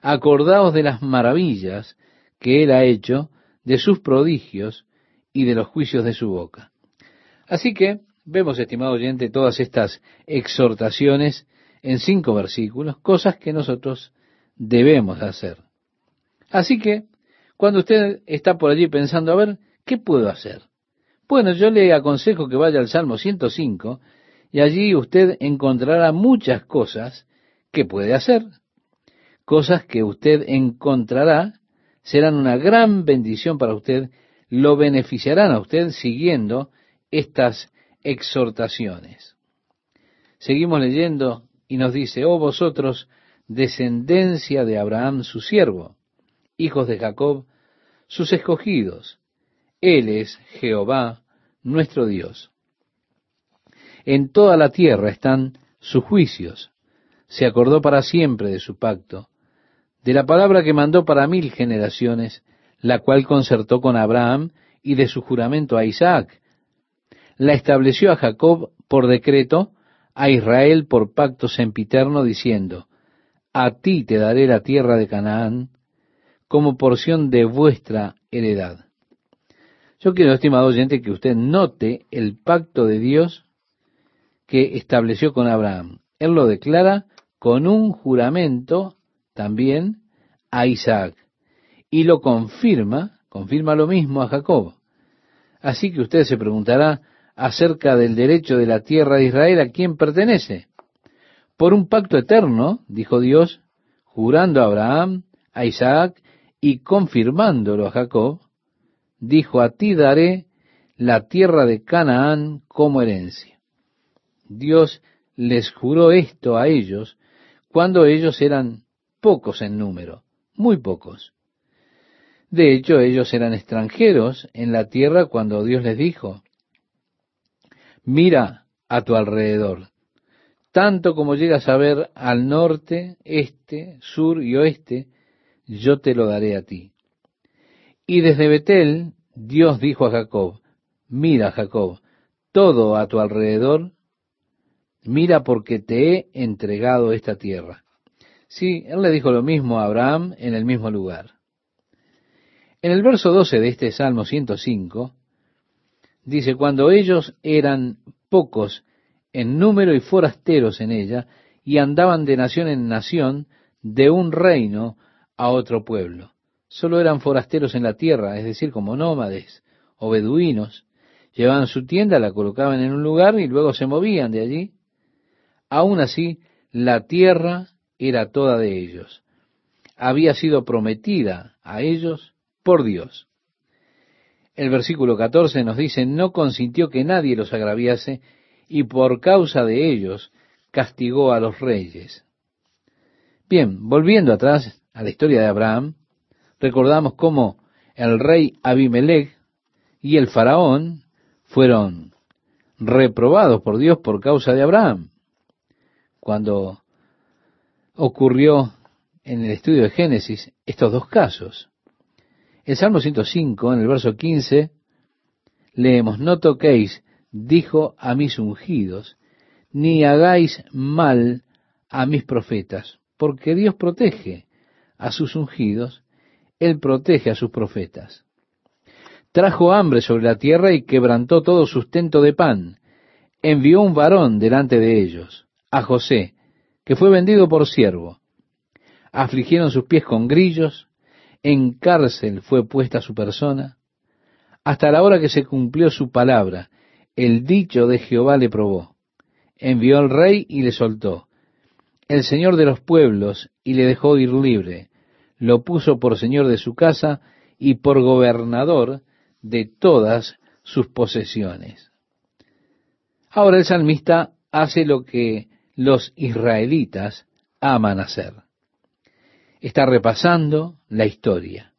Acordaos de las maravillas que él ha hecho, de sus prodigios y de los juicios de su boca. Así que vemos, estimado oyente, todas estas exhortaciones en cinco versículos, cosas que nosotros debemos hacer. Así que, cuando usted está por allí pensando, a ver, ¿qué puedo hacer? Bueno, yo le aconsejo que vaya al Salmo 105 y allí usted encontrará muchas cosas que puede hacer. Cosas que usted encontrará serán una gran bendición para usted, lo beneficiarán a usted siguiendo estas exhortaciones. Seguimos leyendo y nos dice, oh vosotros descendencia de Abraham su siervo, hijos de Jacob, sus escogidos. Él es Jehová, nuestro Dios. En toda la tierra están sus juicios. Se acordó para siempre de su pacto, de la palabra que mandó para mil generaciones, la cual concertó con Abraham y de su juramento a Isaac. La estableció a Jacob por decreto, a Israel por pacto sempiterno, diciendo, A ti te daré la tierra de Canaán como porción de vuestra heredad. Yo quiero, estimado oyente, que usted note el pacto de Dios que estableció con Abraham. Él lo declara con un juramento también a Isaac y lo confirma, confirma lo mismo a Jacob. Así que usted se preguntará acerca del derecho de la tierra de Israel a quién pertenece. Por un pacto eterno, dijo Dios, jurando a Abraham, a Isaac y confirmándolo a Jacob, dijo, a ti daré la tierra de Canaán como herencia. Dios les juró esto a ellos cuando ellos eran pocos en número, muy pocos. De hecho, ellos eran extranjeros en la tierra cuando Dios les dijo, mira a tu alrededor, tanto como llegas a ver al norte, este, sur y oeste, yo te lo daré a ti. Y desde Betel, Dios dijo a Jacob, mira Jacob, todo a tu alrededor, mira porque te he entregado esta tierra. Sí, él le dijo lo mismo a Abraham en el mismo lugar. En el verso 12 de este Salmo 105, dice, cuando ellos eran pocos en número y forasteros en ella, y andaban de nación en nación, de un reino a otro pueblo. Solo eran forasteros en la tierra, es decir, como nómades o beduinos. Llevaban su tienda, la colocaban en un lugar y luego se movían de allí. Aún así, la tierra era toda de ellos. Había sido prometida a ellos por Dios. El versículo 14 nos dice, no consintió que nadie los agraviase y por causa de ellos castigó a los reyes. Bien, volviendo atrás a la historia de Abraham, recordamos cómo el rey Abimelech y el faraón fueron reprobados por Dios por causa de Abraham. Cuando ocurrió en el estudio de Génesis estos dos casos. El Salmo 105, en el verso 15, leemos, no toquéis, dijo a mis ungidos, ni hagáis mal a mis profetas, porque Dios protege a sus ungidos, Él protege a sus profetas. Trajo hambre sobre la tierra y quebrantó todo sustento de pan. Envió un varón delante de ellos, a José, que fue vendido por siervo. Afligieron sus pies con grillos, en cárcel fue puesta su persona, hasta la hora que se cumplió su palabra, el dicho de Jehová le probó. Envió al rey y le soltó. El señor de los pueblos y le dejó ir libre. Lo puso por señor de su casa y por gobernador de todas sus posesiones. Ahora el salmista hace lo que los israelitas aman hacer está repasando la historia.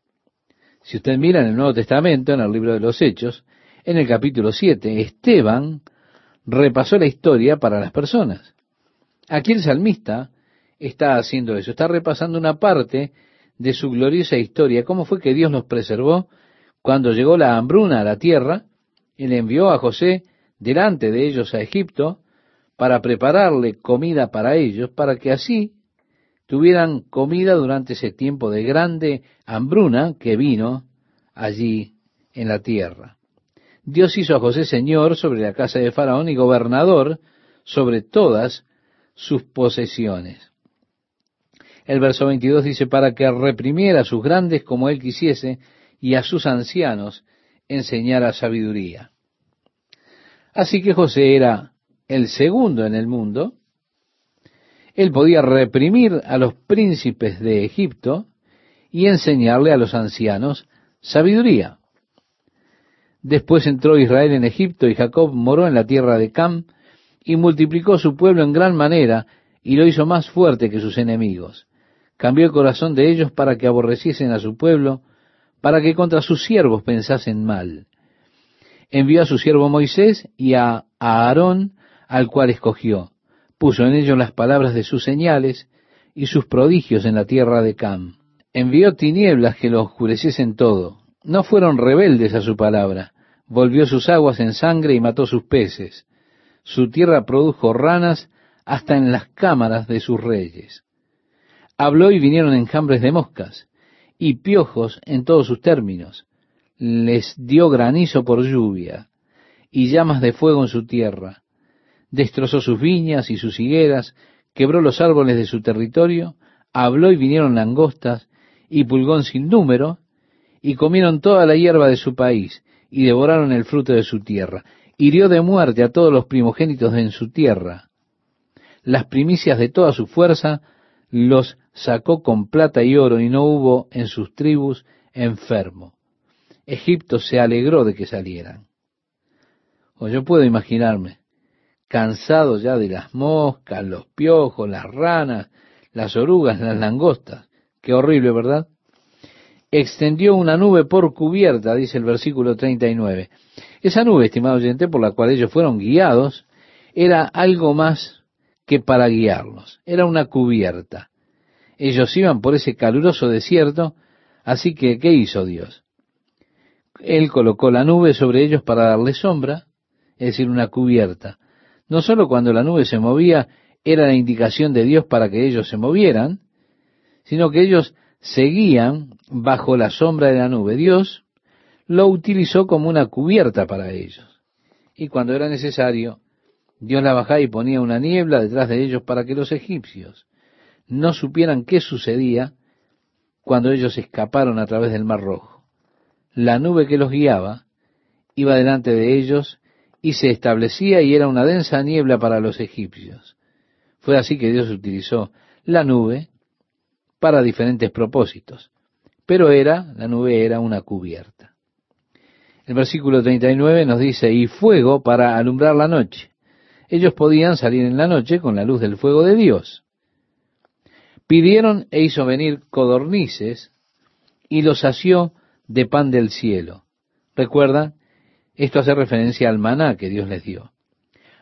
Si usted mira en el Nuevo Testamento, en el libro de los Hechos, en el capítulo 7, Esteban repasó la historia para las personas. Aquí el salmista está haciendo eso, está repasando una parte de su gloriosa historia, cómo fue que Dios los preservó cuando llegó la hambruna a la tierra, Él envió a José delante de ellos a Egipto para prepararle comida para ellos, para que así tuvieran comida durante ese tiempo de grande hambruna que vino allí en la tierra. Dios hizo a José señor sobre la casa de Faraón y gobernador sobre todas sus posesiones. El verso 22 dice, para que reprimiera a sus grandes como él quisiese y a sus ancianos enseñara sabiduría. Así que José era el segundo en el mundo, él podía reprimir a los príncipes de Egipto y enseñarle a los ancianos sabiduría. Después entró Israel en Egipto y Jacob moró en la tierra de Cam y multiplicó su pueblo en gran manera y lo hizo más fuerte que sus enemigos. Cambió el corazón de ellos para que aborreciesen a su pueblo, para que contra sus siervos pensasen mal. Envió a su siervo Moisés y a Aarón, al cual escogió puso en ellos las palabras de sus señales y sus prodigios en la tierra de Cam. envió tinieblas que lo oscureciesen todo. No fueron rebeldes a su palabra. Volvió sus aguas en sangre y mató sus peces. Su tierra produjo ranas hasta en las cámaras de sus reyes. Habló y vinieron enjambres de moscas y piojos en todos sus términos. Les dio granizo por lluvia y llamas de fuego en su tierra. Destrozó sus viñas y sus higueras, quebró los árboles de su territorio, habló y vinieron langostas y pulgón sin número, y comieron toda la hierba de su país, y devoraron el fruto de su tierra. Hirió de muerte a todos los primogénitos en su tierra. Las primicias de toda su fuerza los sacó con plata y oro, y no hubo en sus tribus enfermo. Egipto se alegró de que salieran. O yo puedo imaginarme, cansado ya de las moscas, los piojos, las ranas, las orugas, las langostas. Qué horrible, ¿verdad? Extendió una nube por cubierta, dice el versículo 39. Esa nube, estimado oyente, por la cual ellos fueron guiados, era algo más que para guiarlos. Era una cubierta. Ellos iban por ese caluroso desierto, así que, ¿qué hizo Dios? Él colocó la nube sobre ellos para darle sombra, es decir, una cubierta. No solo cuando la nube se movía era la indicación de Dios para que ellos se movieran, sino que ellos seguían bajo la sombra de la nube. Dios lo utilizó como una cubierta para ellos. Y cuando era necesario, Dios la bajaba y ponía una niebla detrás de ellos para que los egipcios no supieran qué sucedía cuando ellos escaparon a través del Mar Rojo. La nube que los guiaba iba delante de ellos y se establecía y era una densa niebla para los egipcios. Fue así que Dios utilizó la nube para diferentes propósitos, pero era, la nube era una cubierta. El versículo 39 nos dice, y fuego para alumbrar la noche. Ellos podían salir en la noche con la luz del fuego de Dios. Pidieron e hizo venir codornices y los sació de pan del cielo. ¿Recuerdan? Esto hace referencia al maná que Dios les dio.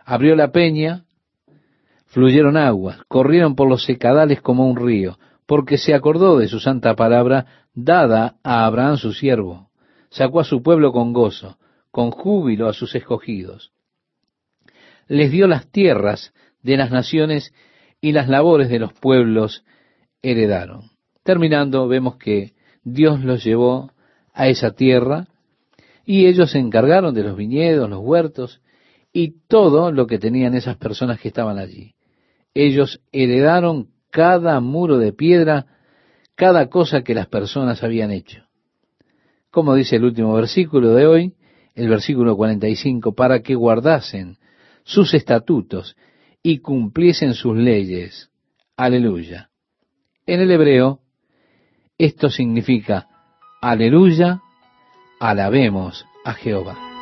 Abrió la peña, fluyeron aguas, corrieron por los secadales como un río, porque se acordó de su santa palabra dada a Abraham su siervo. Sacó a su pueblo con gozo, con júbilo a sus escogidos. Les dio las tierras de las naciones y las labores de los pueblos heredaron. Terminando, vemos que Dios los llevó a esa tierra y ellos se encargaron de los viñedos, los huertos y todo lo que tenían esas personas que estaban allí. Ellos heredaron cada muro de piedra, cada cosa que las personas habían hecho. Como dice el último versículo de hoy, el versículo 45, para que guardasen sus estatutos y cumpliesen sus leyes. Aleluya. En el hebreo, esto significa aleluya, alabemos a Jehová.